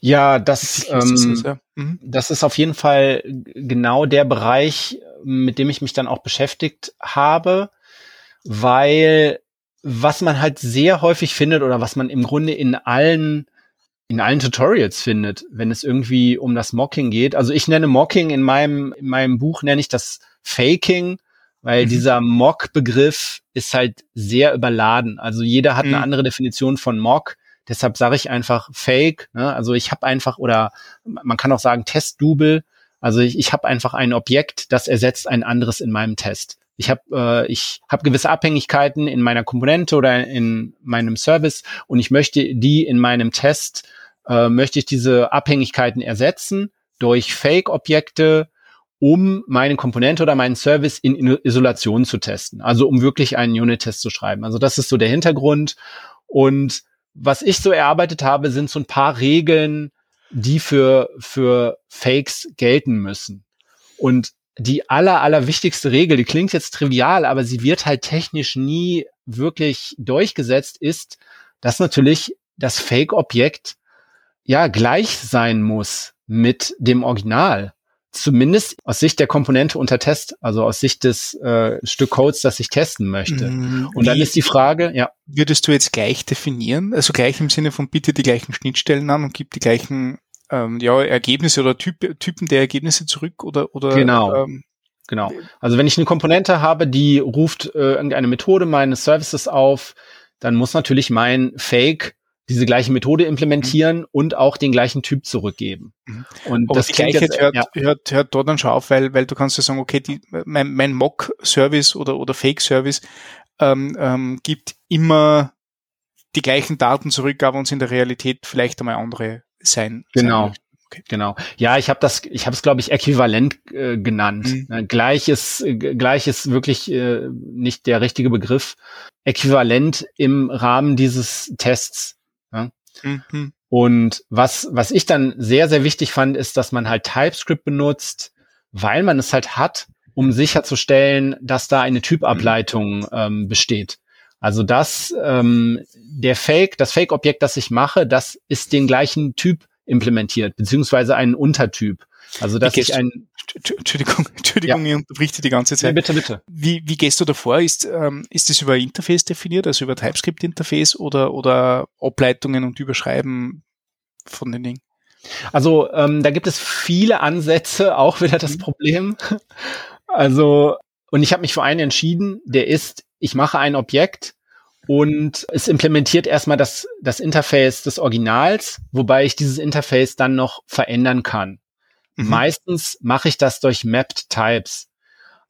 Speaker 3: Ja, das, ähm, das, mhm. das ist auf jeden Fall genau der Bereich, mit dem ich mich dann auch beschäftigt habe, weil was man halt sehr häufig findet oder was man im Grunde in allen in allen Tutorials findet, wenn es irgendwie um das Mocking geht. Also ich nenne Mocking in meinem in meinem Buch nenne ich das Faking, weil mhm. dieser Mock-Begriff ist halt sehr überladen. Also jeder hat mhm. eine andere Definition von Mock. Deshalb sage ich einfach Fake. Ne? Also ich habe einfach oder man kann auch sagen Testdouble. Also ich, ich habe einfach ein Objekt, das ersetzt ein anderes in meinem Test. Ich habe äh, ich habe gewisse Abhängigkeiten in meiner Komponente oder in meinem Service und ich möchte die in meinem Test äh, möchte ich diese Abhängigkeiten ersetzen durch Fake-Objekte, um meine Komponente oder meinen Service in Isolation zu testen. Also um wirklich einen Unit-Test zu schreiben. Also das ist so der Hintergrund. Und was ich so erarbeitet habe, sind so ein paar Regeln, die für, für Fakes gelten müssen. Und die aller, aller wichtigste Regel, die klingt jetzt trivial, aber sie wird halt technisch nie wirklich durchgesetzt, ist, dass natürlich das Fake-Objekt ja gleich sein muss mit dem Original zumindest aus Sicht der Komponente unter Test, also aus Sicht des äh, Stück Codes, das ich testen möchte. Mm, Und dann ist die Frage, ja.
Speaker 4: Würdest du jetzt gleich definieren? Also gleich im Sinne von bitte die gleichen Schnittstellen an und gib die gleichen ähm, ja, Ergebnisse oder typ, Typen der Ergebnisse zurück oder oder
Speaker 3: genau. Ähm, genau. Also wenn ich eine Komponente habe, die ruft äh, irgendeine Methode meines Services auf, dann muss natürlich mein Fake diese gleiche Methode implementieren mhm. und auch den gleichen Typ zurückgeben.
Speaker 4: Mhm. Und Aber das die Gleichheit hört, ja. hört, hört dort dann schon auf, weil, weil du kannst ja sagen, okay, die, mein, mein Mock-Service oder, oder Fake-Service ähm, ähm, gibt immer die gleichen Daten zurück, aber uns in der Realität vielleicht einmal andere sein.
Speaker 3: Genau. Sein okay. Genau. Ja, ich habe das, ich habe es glaube ich äquivalent äh, genannt. Mhm. Ne, gleich ist, äh, gleich ist wirklich äh, nicht der richtige Begriff. Äquivalent im Rahmen dieses Tests. Ja? Mhm. Und was was ich dann sehr sehr wichtig fand, ist, dass man halt TypeScript benutzt, weil man es halt hat, um sicherzustellen, dass da eine Typableitung ähm, besteht. Also das, ähm, der Fake, das Fake-Objekt, das ich mache, das ist den gleichen Typ implementiert, beziehungsweise einen Untertyp. Also dass ich ein
Speaker 4: Entschuldigung, Entschuldigung, ja. ich unterbrichte die ganze Zeit. Ja,
Speaker 3: bitte, bitte.
Speaker 4: Wie, wie gehst du davor? Ist, ähm, ist das über Interface definiert, also über TypeScript-Interface oder, oder Ableitungen und Überschreiben von den Dingen?
Speaker 3: Also ähm, da gibt es viele Ansätze, auch wieder das mhm. Problem. Also, und ich habe mich für einen entschieden, der ist, ich mache ein Objekt und es implementiert erstmal das, das Interface des Originals, wobei ich dieses Interface dann noch verändern kann. Mhm. Meistens mache ich das durch Mapped Types.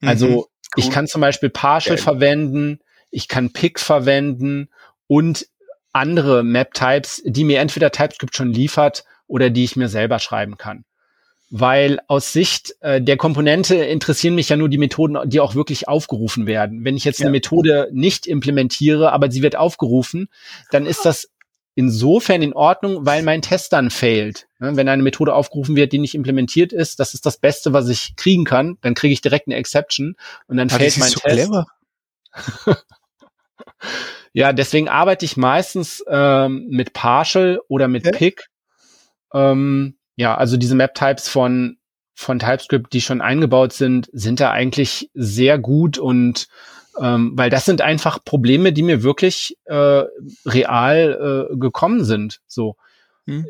Speaker 3: Also mhm, cool. ich kann zum Beispiel Partial Geil. verwenden, ich kann Pick verwenden und andere Map Types, die mir entweder TypeScript schon liefert oder die ich mir selber schreiben kann weil aus Sicht äh, der Komponente interessieren mich ja nur die Methoden, die auch wirklich aufgerufen werden. Wenn ich jetzt ja. eine Methode nicht implementiere, aber sie wird aufgerufen, dann ist das insofern in Ordnung, weil mein Test dann failt. Wenn eine Methode aufgerufen wird, die nicht implementiert ist, das ist das Beste, was ich kriegen kann. Dann kriege ich direkt eine Exception und dann ah, fällt mein so Test. ja, deswegen arbeite ich meistens ähm, mit Partial oder mit ja. Pick. Ähm, ja, also diese Map-Types von, von TypeScript, die schon eingebaut sind, sind da eigentlich sehr gut und ähm, weil das sind einfach Probleme, die mir wirklich äh, real äh, gekommen sind. So. Hm.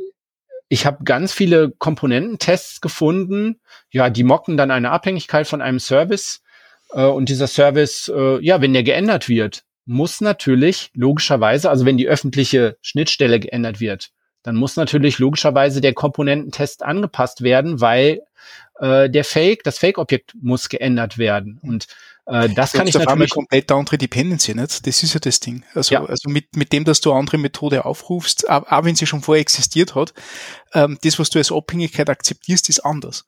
Speaker 3: Ich habe ganz viele Komponententests gefunden, ja, die mocken dann eine Abhängigkeit von einem Service äh, und dieser Service, äh, ja, wenn der geändert wird, muss natürlich logischerweise, also wenn die öffentliche Schnittstelle geändert wird, dann muss natürlich logischerweise der Komponententest angepasst werden, weil äh, der Fake, das Fake-Objekt muss geändert werden. Und äh, das kann ich natürlich. Eine
Speaker 4: komplett andere Dependency, nicht? Das ist ja das Ding. Also, ja. also mit, mit dem, dass du eine andere Methode aufrufst, auch wenn sie schon vorher existiert hat, ähm, das, was du als Abhängigkeit akzeptierst, ist anders.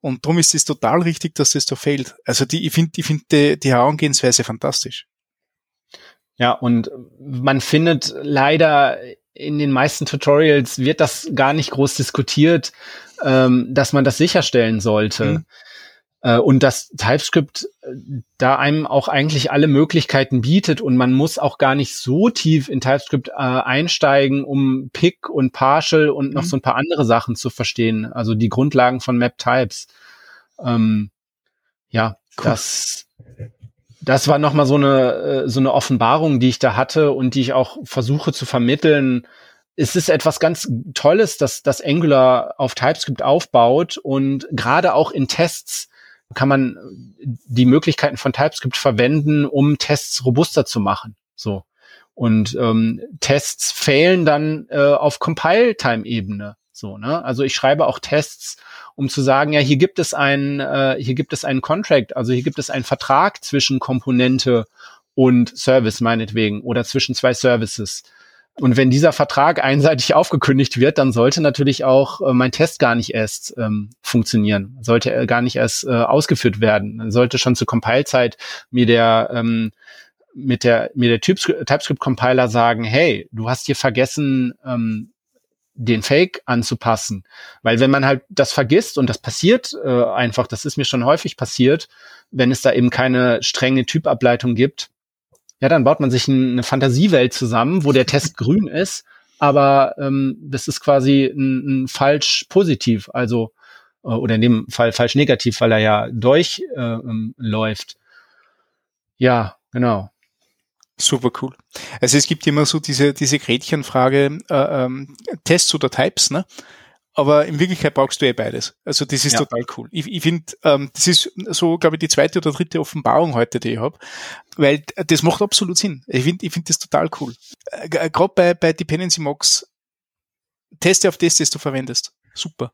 Speaker 4: Und darum ist es total richtig, dass das da fehlt. Also die, ich finde ich finde die, die Herangehensweise fantastisch.
Speaker 3: Ja, und man findet leider in den meisten Tutorials wird das gar nicht groß diskutiert, ähm, dass man das sicherstellen sollte. Mhm. Äh, und dass TypeScript äh, da einem auch eigentlich alle Möglichkeiten bietet und man muss auch gar nicht so tief in TypeScript äh, einsteigen, um Pick und Partial und noch mhm. so ein paar andere Sachen zu verstehen. Also die Grundlagen von Map Types. Ähm, ja, cool. das das war nochmal so eine, äh, so eine Offenbarung, die ich da hatte und die ich auch versuche zu vermitteln. Es ist etwas ganz Tolles, dass dass Angular auf TypeScript aufbaut und gerade auch in Tests kann man die Möglichkeiten von TypeScript verwenden, um Tests robuster zu machen. So. Und ähm, Tests fehlen dann äh, auf Compile-Time-Ebene. So, ne? Also ich schreibe auch Tests, um zu sagen, ja, hier gibt es ein, äh, hier gibt es einen Contract, also hier gibt es einen Vertrag zwischen Komponente und Service meinetwegen oder zwischen zwei Services. Und wenn dieser Vertrag einseitig aufgekündigt wird, dann sollte natürlich auch äh, mein Test gar nicht erst ähm, funktionieren, sollte er gar nicht erst äh, ausgeführt werden. Sollte schon zur Compile-Zeit mir der ähm, mit der mir der TypeScript-Compiler sagen, hey, du hast hier vergessen, ähm, den Fake anzupassen. Weil wenn man halt das vergisst und das passiert äh, einfach, das ist mir schon häufig passiert, wenn es da eben keine strenge Typableitung gibt, ja, dann baut man sich ein, eine Fantasiewelt zusammen, wo der Test grün ist, aber ähm, das ist quasi ein, ein falsch positiv, also äh, oder in dem Fall falsch negativ, weil er ja durchläuft. Äh, ähm, läuft. ja, genau.
Speaker 4: Super cool. Also es gibt immer so diese, diese Gretchenfrage, äh, ähm, Tests oder Types, ne? Aber in Wirklichkeit brauchst du eh beides. Also das ist ja. total cool. Ich, ich finde, ähm, das ist so, glaube ich, die zweite oder dritte Offenbarung heute, die ich habe, weil das macht absolut Sinn. Ich finde ich finde das total cool. Äh, Gerade bei, bei Dependency Mocks, teste auf das, das du verwendest. Super.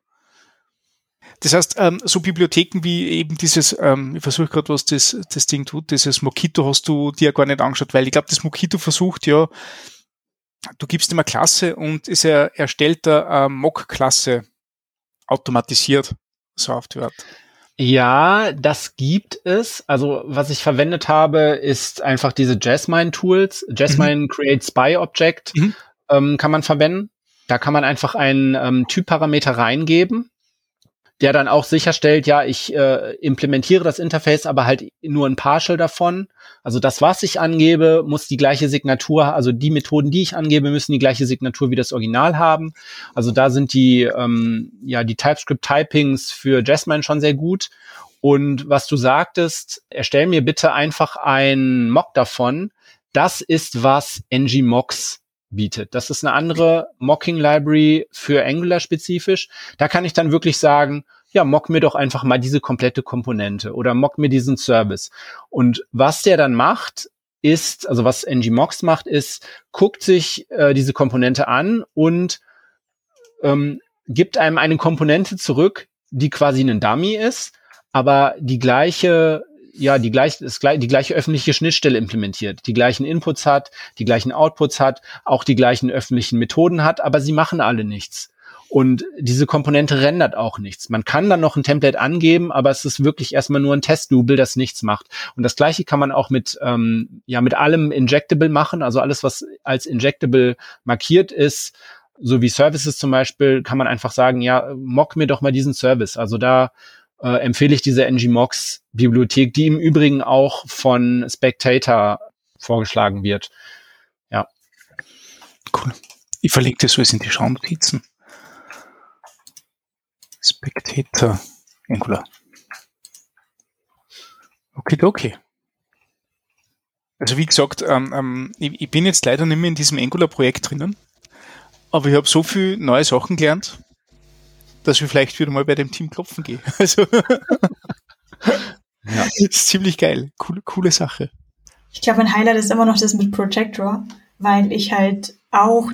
Speaker 4: Das heißt, ähm, so Bibliotheken wie eben dieses, ähm, ich versuche gerade, was das, das Ding tut, dieses Mockito hast du dir gar nicht angeschaut, weil ich glaube, das Mockito versucht ja, du gibst ihm eine Klasse und ist er erstellt eine Mock-Klasse automatisiert, so auf die Art.
Speaker 3: Ja, das gibt es. Also was ich verwendet habe, ist einfach diese Jasmine-Tools. Jasmine mhm. Create Spy Object mhm. ähm, kann man verwenden. Da kann man einfach einen ähm, Typparameter reingeben der dann auch sicherstellt, ja, ich äh, implementiere das Interface, aber halt nur ein Partial davon. Also das, was ich angebe, muss die gleiche Signatur, also die Methoden, die ich angebe, müssen die gleiche Signatur wie das Original haben. Also da sind die, ähm, ja, die TypeScript-Typings für Jasmine schon sehr gut. Und was du sagtest, erstell mir bitte einfach ein Mock davon. Das ist, was ngMocks bietet. Das ist eine andere Mocking Library für Angular spezifisch. Da kann ich dann wirklich sagen, ja, mock mir doch einfach mal diese komplette Komponente oder mock mir diesen Service. Und was der dann macht, ist, also was ngMocks macht, ist, guckt sich äh, diese Komponente an und ähm, gibt einem eine Komponente zurück, die quasi ein Dummy ist, aber die gleiche ja die gleiche, das, die gleiche öffentliche Schnittstelle implementiert, die gleichen Inputs hat, die gleichen Outputs hat, auch die gleichen öffentlichen Methoden hat, aber sie machen alle nichts. Und diese Komponente rendert auch nichts. Man kann dann noch ein Template angeben, aber es ist wirklich erstmal nur ein Test-Double, das nichts macht. Und das gleiche kann man auch mit, ähm, ja, mit allem Injectable machen. Also alles, was als Injectable markiert ist, so wie Services zum Beispiel, kann man einfach sagen, ja, mock mir doch mal diesen Service. Also da äh, empfehle ich diese ngMox Bibliothek, die im Übrigen auch von Spectator vorgeschlagen wird. Ja.
Speaker 4: Cool. Ich verlinke das alles in die Schaunotizen. Spectator Angular. Okay, okay. Also wie gesagt, ähm, ähm, ich, ich, bin jetzt leider nicht mehr in diesem Angular-Projekt drinnen, aber ich habe so viel neue Sachen gelernt, dass ich vielleicht wieder mal bei dem Team klopfen gehe. Also ja. ist ziemlich geil. Coole, coole Sache.
Speaker 2: Ich glaube, ein Highlight ist immer noch das mit Projector, weil ich halt auch,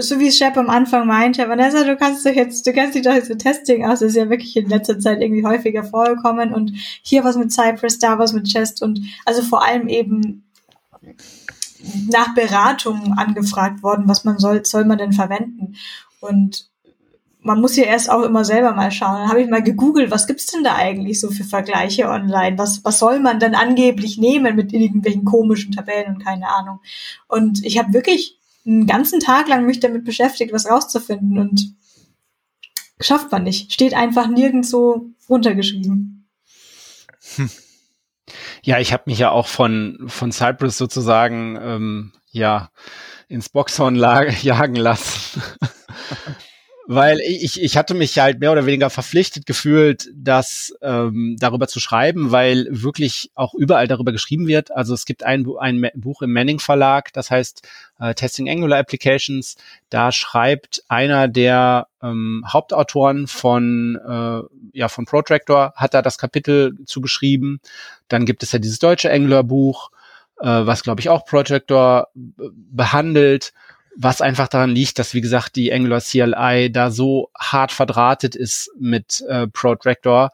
Speaker 2: so wie Shep am Anfang meinte, Vanessa, du kannst doch jetzt, du kennst dich doch jetzt mit Testing aus, das ist ja wirklich in letzter Zeit irgendwie häufiger vorgekommen und hier was mit Cypress, da was mit Chest und also vor allem eben nach Beratung angefragt worden, was man soll, soll man denn verwenden? Und man muss ja erst auch immer selber mal schauen. Dann habe ich mal gegoogelt, was gibt's denn da eigentlich so für Vergleiche online? Was, was soll man denn angeblich nehmen mit irgendwelchen komischen Tabellen und keine Ahnung? Und ich habe wirklich einen ganzen Tag lang mich damit beschäftigt, was rauszufinden und schafft man nicht. Steht einfach nirgendwo runtergeschrieben.
Speaker 3: Hm. Ja, ich habe mich ja auch von, von Cypress sozusagen ähm, ja ins Boxhorn jagen lassen. Weil ich, ich hatte mich halt mehr oder weniger verpflichtet gefühlt, das ähm, darüber zu schreiben, weil wirklich auch überall darüber geschrieben wird. Also es gibt ein, ein Buch im Manning Verlag, das heißt äh, Testing Angular Applications. Da schreibt einer der ähm, Hauptautoren von äh, ja von Protractor hat da das Kapitel zugeschrieben. Dann gibt es ja dieses deutsche Angular Buch, äh, was glaube ich auch Protractor behandelt was einfach daran liegt, dass, wie gesagt, die Angular CLI da so hart verdrahtet ist mit äh, Protractor.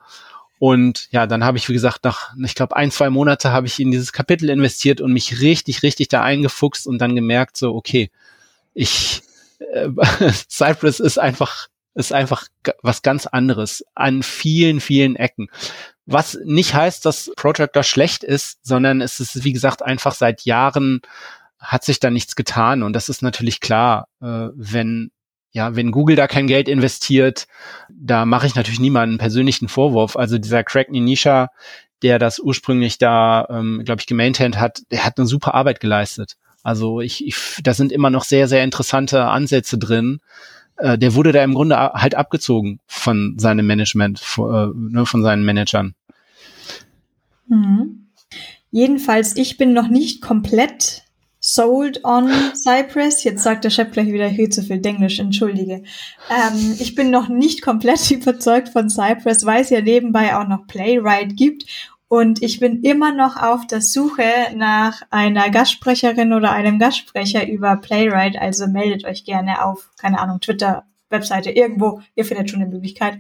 Speaker 3: Und ja, dann habe ich, wie gesagt, nach, ich glaube, ein, zwei Monate habe ich in dieses Kapitel investiert und mich richtig, richtig da eingefuchst und dann gemerkt, so, okay, ich, äh, Cypress ist einfach, ist einfach was ganz anderes an vielen, vielen Ecken. Was nicht heißt, dass Protractor schlecht ist, sondern es ist, wie gesagt, einfach seit Jahren hat sich da nichts getan. Und das ist natürlich klar, äh, wenn ja, wenn Google da kein Geld investiert, da mache ich natürlich niemanden persönlichen Vorwurf. Also dieser Craig Ninisha, der das ursprünglich da, ähm, glaube ich, gemaintained hat, der hat eine super Arbeit geleistet. Also ich, ich da sind immer noch sehr, sehr interessante Ansätze drin. Äh, der wurde da im Grunde halt abgezogen von seinem Management, von, äh, ne, von seinen Managern.
Speaker 2: Mhm. Jedenfalls, ich bin noch nicht komplett sold on Cypress. Jetzt sagt der Chef gleich wieder, hier zu viel Englisch, entschuldige. Ähm, ich bin noch nicht komplett überzeugt von Cypress, weil es ja nebenbei auch noch Playwright gibt. Und ich bin immer noch auf der Suche nach einer Gastsprecherin oder einem Gastsprecher über Playwright. Also meldet euch gerne auf, keine Ahnung, Twitter, Webseite, irgendwo. Ihr findet schon eine Möglichkeit,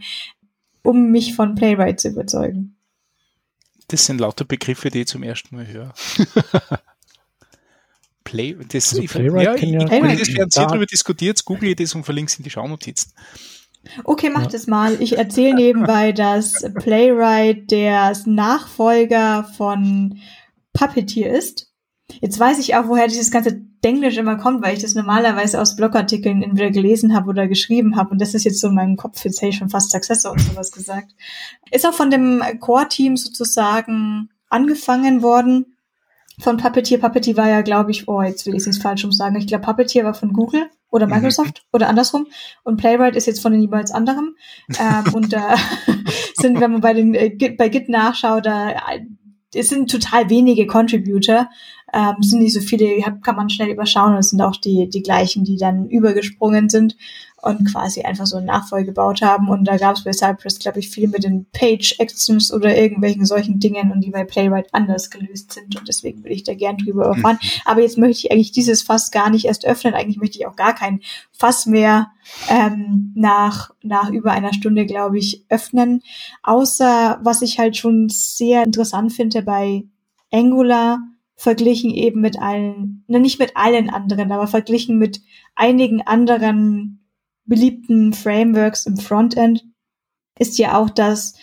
Speaker 2: um mich von Playwright zu überzeugen.
Speaker 4: Das sind lauter Begriffe, die ich zum ersten Mal höre. Play, das, also ich, Playwright ja, ich, ja, ich, Playwright. das werden sehr darüber diskutiert, google ich das und verlinke es in die Schaunotizen.
Speaker 2: Okay, mach ja. das mal. Ich erzähle nebenbei, dass Playwright der Nachfolger von Puppeteer ist. Jetzt weiß ich auch, woher dieses ganze Englisch immer kommt, weil ich das normalerweise aus Blogartikeln entweder gelesen habe oder geschrieben habe. Und das ist jetzt so in meinem Kopf, jetzt hätte ich schon fast Successor und sowas gesagt. Ist auch von dem Core-Team sozusagen angefangen worden von Puppeteer. Puppeteer war ja, glaube ich, oh, jetzt will ich es nicht falsch sagen. Ich glaube, Puppeteer war von Google oder mhm. Microsoft mhm. oder andersrum. Und Playwright ist jetzt von den jeweils anderen. ähm, und da sind, wenn man bei den äh, Git, bei Git nachschaut, da es sind total wenige Contributor, ähm, sind nicht so viele, kann man schnell überschauen und es sind auch die, die gleichen, die dann übergesprungen sind und quasi einfach so einen Nachfolge gebaut haben. Und da gab es bei Cypress, glaube ich, viel mit den Page-Actions oder irgendwelchen solchen Dingen und die bei Playwright anders gelöst sind. Und deswegen will ich da gern drüber erfahren. Mhm. Aber jetzt möchte ich eigentlich dieses Fass gar nicht erst öffnen. Eigentlich möchte ich auch gar kein Fass mehr ähm, nach, nach über einer Stunde, glaube ich, öffnen. Außer, was ich halt schon sehr interessant finde bei Angular, verglichen eben mit allen, ne, nicht mit allen anderen, aber verglichen mit einigen anderen beliebten Frameworks im Frontend ist ja auch, dass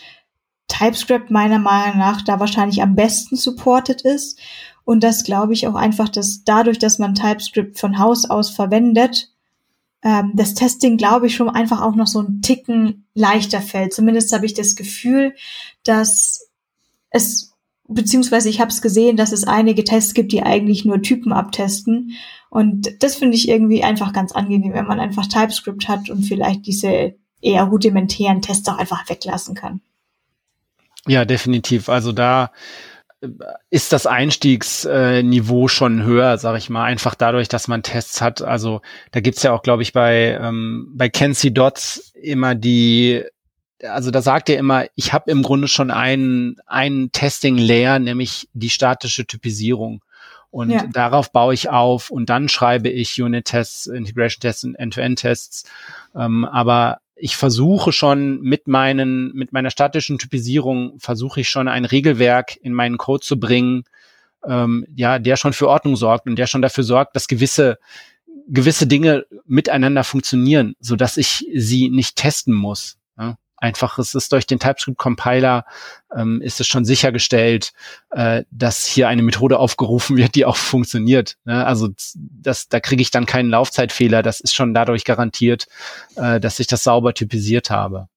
Speaker 2: TypeScript meiner Meinung nach da wahrscheinlich am besten supported ist. Und das glaube ich auch einfach, dass dadurch, dass man TypeScript von Haus aus verwendet, ähm, das Testing, glaube ich, schon einfach auch noch so ein Ticken leichter fällt. Zumindest habe ich das Gefühl, dass es, beziehungsweise ich habe es gesehen, dass es einige Tests gibt, die eigentlich nur Typen abtesten und das finde ich irgendwie einfach ganz angenehm, wenn man einfach TypeScript hat und vielleicht diese eher rudimentären Tests auch einfach weglassen kann.
Speaker 3: Ja, definitiv. Also da äh, ist das Einstiegsniveau schon höher, sage ich mal, einfach dadurch, dass man Tests hat. Also da gibt's ja auch, glaube ich, bei, ähm, bei Kenzie Dots immer die, also da sagt er immer, ich habe im Grunde schon einen, einen Testing-Layer, nämlich die statische Typisierung. Und ja. darauf baue ich auf und dann schreibe ich Unit-Tests, Integration-Tests und End-to-End-Tests. Ähm, aber ich versuche schon mit meinen, mit meiner statischen Typisierung versuche ich schon ein Regelwerk in meinen Code zu bringen, ähm, ja, der schon für Ordnung sorgt und der schon dafür sorgt, dass gewisse gewisse Dinge miteinander funktionieren, so dass ich sie nicht testen muss. Einfach, es ist durch den TypeScript-Compiler, ähm, ist es schon sichergestellt, äh, dass hier eine Methode aufgerufen wird, die auch funktioniert. Ne? Also das, da kriege ich dann keinen Laufzeitfehler. Das ist schon dadurch garantiert, äh, dass ich das sauber typisiert habe.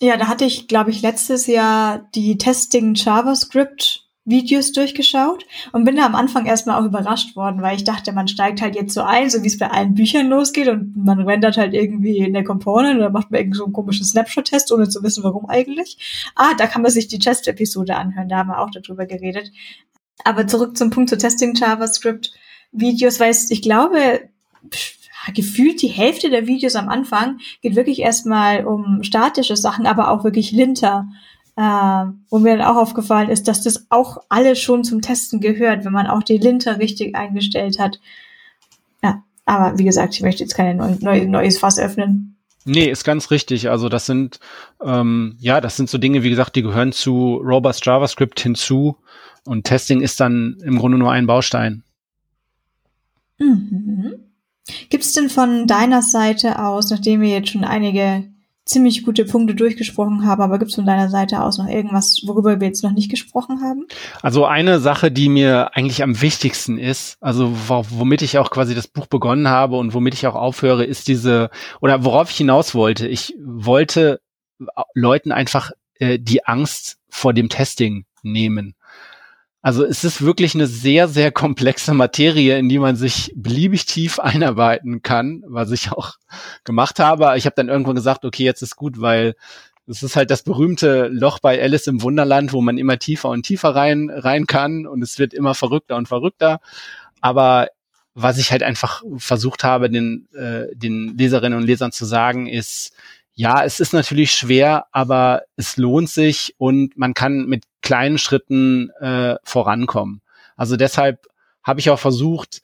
Speaker 2: Ja, da hatte ich, glaube ich, letztes Jahr die Testing JavaScript Videos durchgeschaut und bin da am Anfang erstmal auch überrascht worden, weil ich dachte, man steigt halt jetzt so ein, so wie es bei allen Büchern losgeht und man rendert halt irgendwie in der Component oder macht man irgendwie so einen komischen Snapshot-Test, ohne zu wissen, warum eigentlich. Ah, da kann man sich die Test-Episode anhören, da haben wir auch darüber geredet. Aber zurück zum Punkt zu Testing JavaScript Videos, weil ich glaube, gefühlt die Hälfte der Videos am Anfang geht wirklich erstmal um statische Sachen, aber auch wirklich Linter äh, wo mir dann auch aufgefallen ist, dass das auch alles schon zum Testen gehört, wenn man auch die Linter richtig eingestellt hat. Ja, aber wie gesagt, ich möchte jetzt kein neu, neu, neues Fass öffnen.
Speaker 3: Nee, ist ganz richtig. Also das sind ähm, ja, das sind so Dinge, wie gesagt, die gehören zu Robust JavaScript hinzu und Testing ist dann im Grunde nur ein Baustein.
Speaker 2: Mhm. Gibt es denn von deiner Seite aus, nachdem wir jetzt schon einige ziemlich gute Punkte durchgesprochen haben, aber gibt es von deiner Seite aus noch irgendwas, worüber wir jetzt noch nicht gesprochen haben?
Speaker 3: Also eine Sache, die mir eigentlich am wichtigsten ist, also womit ich auch quasi das Buch begonnen habe und womit ich auch aufhöre, ist diese, oder worauf ich hinaus wollte. Ich wollte Leuten einfach äh, die Angst vor dem Testing nehmen. Also es ist wirklich eine sehr, sehr komplexe Materie, in die man sich beliebig tief einarbeiten kann, was ich auch gemacht habe. Ich habe dann irgendwann gesagt, okay, jetzt ist gut, weil es ist halt das berühmte Loch bei Alice im Wunderland, wo man immer tiefer und tiefer rein, rein kann und es wird immer verrückter und verrückter. Aber was ich halt einfach versucht habe, den, äh, den Leserinnen und Lesern zu sagen, ist, ja, es ist natürlich schwer, aber es lohnt sich und man kann mit kleinen Schritten äh, vorankommen. Also deshalb habe ich auch versucht,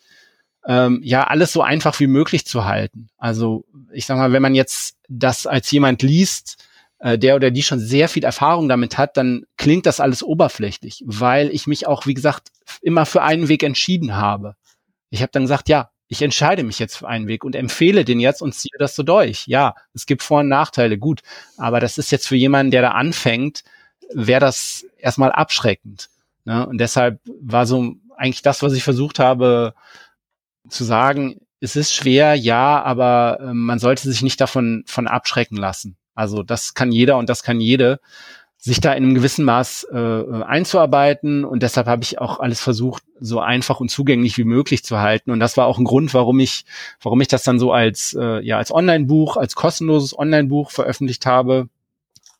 Speaker 3: ähm, ja, alles so einfach wie möglich zu halten. Also ich sag mal, wenn man jetzt das als jemand liest, äh, der oder die schon sehr viel Erfahrung damit hat, dann klingt das alles oberflächlich, weil ich mich auch, wie gesagt, immer für einen Weg entschieden habe. Ich habe dann gesagt, ja, ich entscheide mich jetzt für einen Weg und empfehle den jetzt und ziehe das so durch. Ja, es gibt Vor- und Nachteile, gut. Aber das ist jetzt für jemanden, der da anfängt, wäre das erstmal abschreckend. Ne? Und deshalb war so eigentlich das, was ich versucht habe zu sagen, es ist schwer, ja, aber äh, man sollte sich nicht davon von abschrecken lassen. Also das kann jeder und das kann jede sich da in einem gewissen Maß äh, einzuarbeiten. Und deshalb habe ich auch alles versucht, so einfach und zugänglich wie möglich zu halten. Und das war auch ein Grund, warum ich, warum ich das dann so als, äh, ja, als Online-Buch, als kostenloses Online-Buch veröffentlicht habe.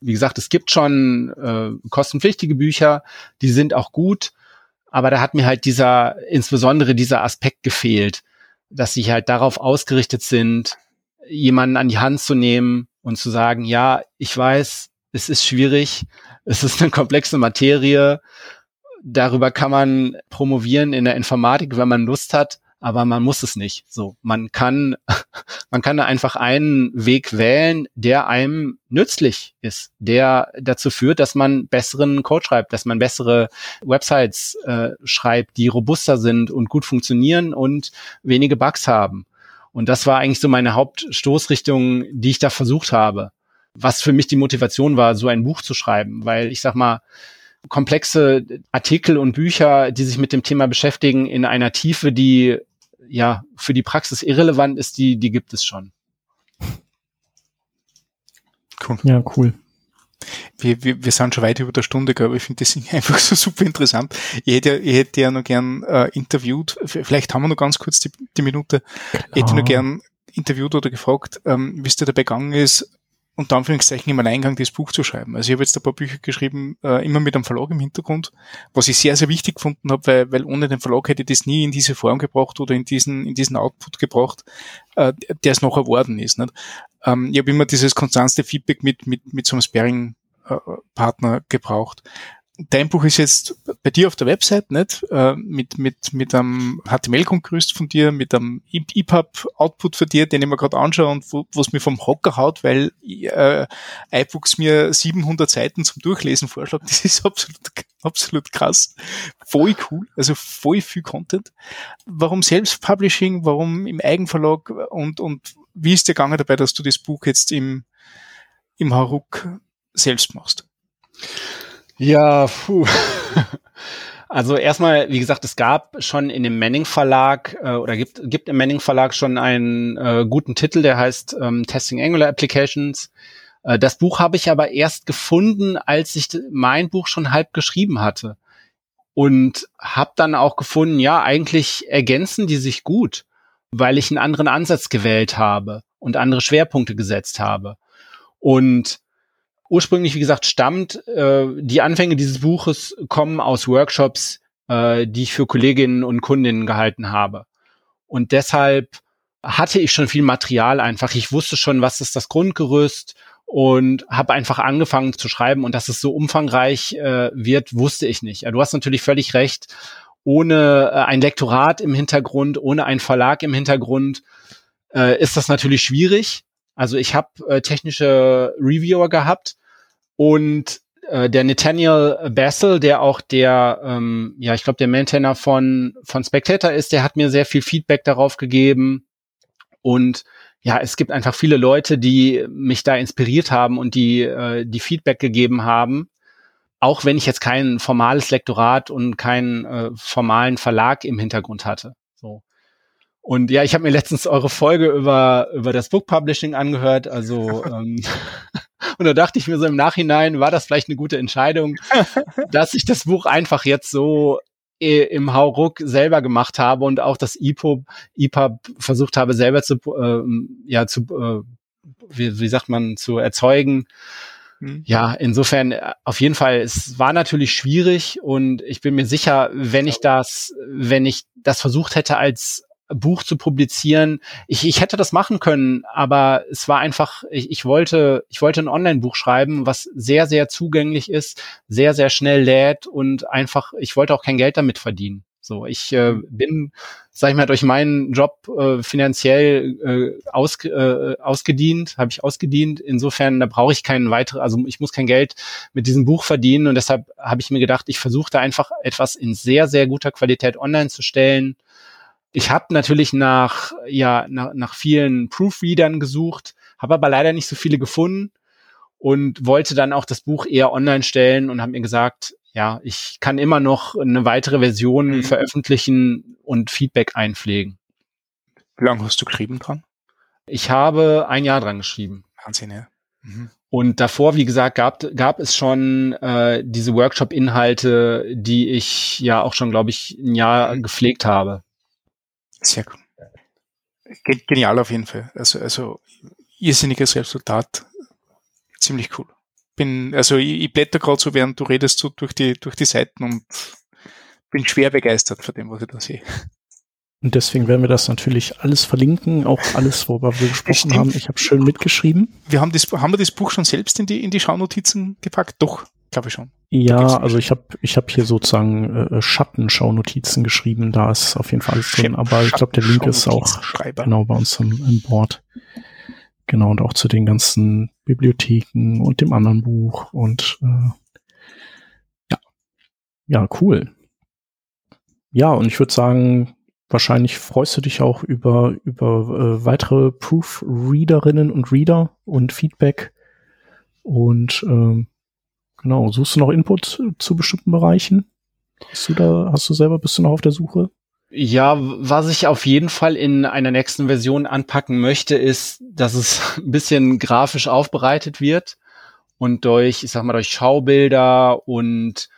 Speaker 3: Wie gesagt, es gibt schon äh, kostenpflichtige Bücher, die sind auch gut, aber da hat mir halt dieser, insbesondere dieser Aspekt gefehlt, dass sie halt darauf ausgerichtet sind, jemanden an die Hand zu nehmen und zu sagen, ja, ich weiß, es ist schwierig, es ist eine komplexe Materie. Darüber kann man promovieren in der Informatik, wenn man Lust hat, aber man muss es nicht. So, man kann, man kann da einfach einen Weg wählen, der einem nützlich ist, der dazu führt, dass man besseren Code schreibt, dass man bessere Websites äh, schreibt, die robuster sind und gut funktionieren und wenige Bugs haben. Und das war eigentlich so meine Hauptstoßrichtung, die ich da versucht habe was für mich die Motivation war, so ein Buch zu schreiben, weil ich sag mal, komplexe Artikel und Bücher, die sich mit dem Thema beschäftigen, in einer Tiefe, die ja für die Praxis irrelevant ist, die, die gibt es schon.
Speaker 1: Cool. Ja, cool.
Speaker 4: Wir, wir, wir sind schon weit über der Stunde, aber ich finde das einfach so super interessant. Ich hätte, ich hätte ja noch gern äh, interviewt, vielleicht haben wir noch ganz kurz die, die Minute, Klar. ich hätte noch gern interviewt oder gefragt, ähm, wie es dir dabei gegangen ist, unter Anführungszeichen im Alleingang das Buch zu schreiben. Also ich habe jetzt ein paar Bücher geschrieben, äh, immer mit einem Verlag im Hintergrund, was ich sehr, sehr wichtig gefunden habe, weil, weil ohne den Verlag hätte ich das nie in diese Form gebracht oder in diesen, in diesen Output gebracht, äh, der es noch erworben ist. Nicht? Ähm, ich habe immer dieses konstante Feedback mit, mit, mit so einem Sparring-Partner äh, gebraucht dein Buch ist jetzt bei dir auf der Website, nicht? Äh, mit, mit, mit einem HTML-Grundgerüst von dir, mit einem EPUB-Output von dir, den ich mir gerade anschaue und wo es mir vom Hocker haut, weil äh, iBooks mir 700 Seiten zum Durchlesen vorschlägt. Das ist absolut, absolut krass. Voll cool, also voll viel Content. Warum Selbstpublishing? Warum im Eigenverlag? Und, und wie ist dir gegangen dabei, dass du das Buch jetzt im, im Haruk selbst machst?
Speaker 3: Ja, puh. Also erstmal, wie gesagt, es gab schon in dem Manning Verlag äh, oder gibt, gibt im Manning Verlag schon einen äh, guten Titel, der heißt ähm, Testing Angular Applications. Äh, das Buch habe ich aber erst gefunden, als ich mein Buch schon halb geschrieben hatte. Und habe dann auch gefunden, ja, eigentlich ergänzen die sich gut, weil ich einen anderen Ansatz gewählt habe und andere Schwerpunkte gesetzt habe. Und ursprünglich, wie gesagt, stammt, äh, die Anfänge dieses Buches kommen aus Workshops, äh, die ich für Kolleginnen und Kundinnen gehalten habe. Und deshalb hatte ich schon viel Material einfach. Ich wusste schon, was ist das Grundgerüst und habe einfach angefangen zu schreiben. Und dass es so umfangreich äh, wird, wusste ich nicht. Ja, du hast natürlich völlig recht. Ohne äh, ein Lektorat im Hintergrund, ohne einen Verlag im Hintergrund, äh, ist das natürlich schwierig. Also ich habe äh, technische Reviewer gehabt, und äh, der Nathaniel Bassel, der auch der, ähm, ja, ich glaube, der Maintainer von, von Spectator ist, der hat mir sehr viel Feedback darauf gegeben. Und ja, es gibt einfach viele Leute, die mich da inspiriert haben und die, äh, die Feedback gegeben haben. Auch wenn ich jetzt kein formales Lektorat und keinen äh, formalen Verlag im Hintergrund hatte. So. Und ja, ich habe mir letztens eure Folge über, über das Book Publishing angehört. Also ähm, Und da dachte ich mir so im Nachhinein, war das vielleicht eine gute Entscheidung, dass ich das Buch einfach jetzt so äh, im Hauruck selber gemacht habe und auch das EPUB, EPUB versucht habe selber zu, äh, ja, zu, äh, wie, wie sagt man, zu erzeugen. Hm. Ja, insofern äh, auf jeden Fall, es war natürlich schwierig und ich bin mir sicher, wenn ich das, wenn ich das versucht hätte als Buch zu publizieren, ich, ich hätte das machen können, aber es war einfach, ich, ich wollte, ich wollte ein Online-Buch schreiben, was sehr, sehr zugänglich ist, sehr, sehr schnell lädt und einfach, ich wollte auch kein Geld damit verdienen. So, ich äh, mhm. bin, sag ich mal, durch meinen Job äh, finanziell äh, aus, äh, ausgedient, habe ich ausgedient. Insofern, da brauche ich keinen weiteren, also ich muss kein Geld mit diesem Buch verdienen und deshalb habe ich mir gedacht, ich versuche da einfach etwas in sehr, sehr guter Qualität online zu stellen. Ich habe natürlich nach, ja, nach, nach vielen Proofreadern gesucht, habe aber leider nicht so viele gefunden und wollte dann auch das Buch eher online stellen und habe mir gesagt, ja, ich kann immer noch eine weitere Version mhm. veröffentlichen und Feedback einpflegen.
Speaker 4: Wie lange hast du geschrieben dran?
Speaker 3: Ich habe ein Jahr dran geschrieben.
Speaker 4: Wahnsinn, ja. Mhm.
Speaker 3: Und davor, wie gesagt, gab, gab es schon äh, diese Workshop-Inhalte, die ich ja auch schon, glaube ich, ein Jahr mhm. gepflegt habe.
Speaker 4: Sehr gut. Genial auf jeden Fall. Also, also irrsinniges Resultat. Ziemlich cool bin, also ich, ich blätter gerade so, während du redest, so durch die, durch die Seiten und bin schwer begeistert von dem, was ich da sehe.
Speaker 1: Und deswegen werden wir das natürlich alles verlinken, auch alles, worüber wir gesprochen haben. Ich habe schön mitgeschrieben.
Speaker 4: Wir haben das, haben wir das Buch schon selbst in die, in die Schaunotizen gepackt? Doch, glaube ich schon.
Speaker 1: Ja, also ich habe ich hab hier sozusagen äh, Schattenschaunotizen geschrieben. Da ist auf jeden Fall alles drin, aber ich glaube, der Link ist auch genau bei uns im, im Board. Genau, und auch zu den ganzen Bibliotheken und dem anderen Buch und äh, ja. Ja, cool. Ja, und ich würde sagen, wahrscheinlich freust du dich auch über, über äh, weitere Proofreaderinnen und Reader und Feedback. Und ähm, genau, suchst du noch Input zu bestimmten Bereichen? Hast du da, hast du selber, bist du noch auf der Suche?
Speaker 3: Ja, was ich auf jeden Fall in einer nächsten Version anpacken möchte, ist, dass es ein bisschen grafisch aufbereitet wird und durch, ich sag mal, durch Schaubilder und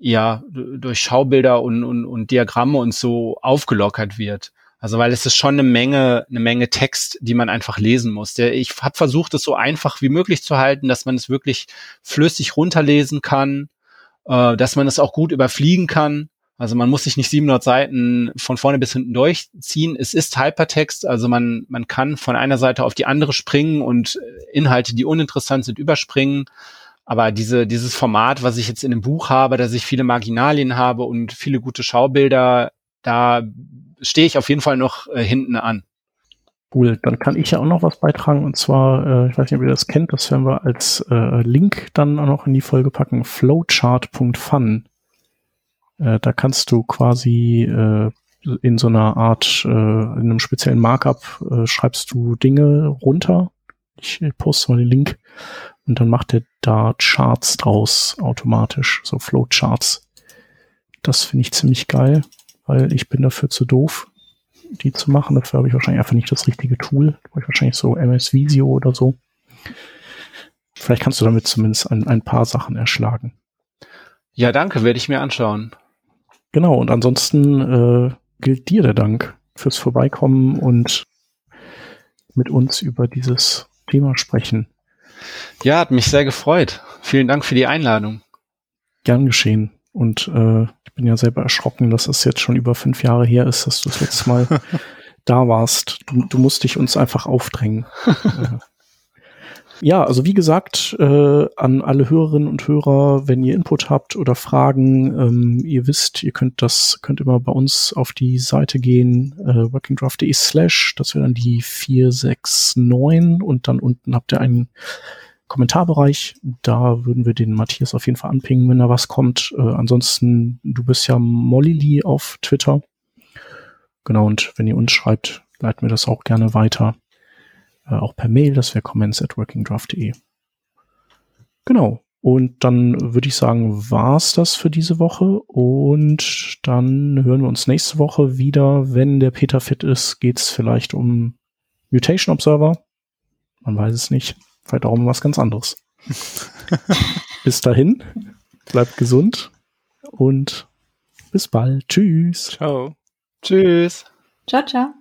Speaker 3: ja, durch Schaubilder und, und, und Diagramme und so aufgelockert wird. Also weil es ist schon eine Menge, eine Menge Text, die man einfach lesen muss. Ich habe versucht, es so einfach wie möglich zu halten, dass man es wirklich flüssig runterlesen kann, äh, dass man es auch gut überfliegen kann also man muss sich nicht 700 Seiten von vorne bis hinten durchziehen. Es ist Hypertext, also man, man kann von einer Seite auf die andere springen und Inhalte, die uninteressant sind, überspringen. Aber diese, dieses Format, was ich jetzt in dem Buch habe, dass ich viele Marginalien habe und viele gute Schaubilder, da stehe ich auf jeden Fall noch äh, hinten an.
Speaker 1: Cool, dann kann ich ja auch noch was beitragen und zwar, äh, ich weiß nicht, ob ihr das kennt, das werden wir als äh, Link dann auch noch in die Folge packen, flowchart.fun äh, da kannst du quasi äh, in so einer Art, äh, in einem speziellen Markup äh, schreibst du Dinge runter. Ich poste mal den Link und dann macht er da Charts draus automatisch, so Flowcharts. Das finde ich ziemlich geil, weil ich bin dafür zu doof, die zu machen. Dafür habe ich wahrscheinlich einfach nicht das richtige Tool. Da ich wahrscheinlich so MS Visio oder so. Vielleicht kannst du damit zumindest ein, ein paar Sachen erschlagen.
Speaker 3: Ja, danke, werde ich mir anschauen.
Speaker 1: Genau, und ansonsten äh, gilt dir der Dank fürs Vorbeikommen und mit uns über dieses Thema sprechen.
Speaker 3: Ja, hat mich sehr gefreut. Vielen Dank für die Einladung.
Speaker 1: Gern geschehen. Und äh, bin ja selber erschrocken, dass es jetzt schon über fünf Jahre her ist, dass du das letzte Mal da warst. Du, du musst dich uns einfach aufdrängen. Ja, also wie gesagt, äh, an alle Hörerinnen und Hörer, wenn ihr Input habt oder Fragen, ähm, ihr wisst, ihr könnt das, könnt immer bei uns auf die Seite gehen, äh, workingdraft.de slash, das wäre dann die 469 und dann unten habt ihr einen Kommentarbereich. Da würden wir den Matthias auf jeden Fall anpingen, wenn da was kommt. Äh, ansonsten, du bist ja Molly auf Twitter. Genau, und wenn ihr uns schreibt, leiten wir das auch gerne weiter äh, auch per Mail, das wäre comments at workingdraft.de. Genau. Und dann würde ich sagen, war's das für diese Woche. Und dann hören wir uns nächste Woche wieder. Wenn der Peter fit ist, geht's vielleicht um Mutation Observer. Man weiß es nicht. Vielleicht auch um was ganz anderes. bis dahin, bleibt gesund und bis bald. Tschüss.
Speaker 3: Ciao. Tschüss.
Speaker 2: Ciao, ciao.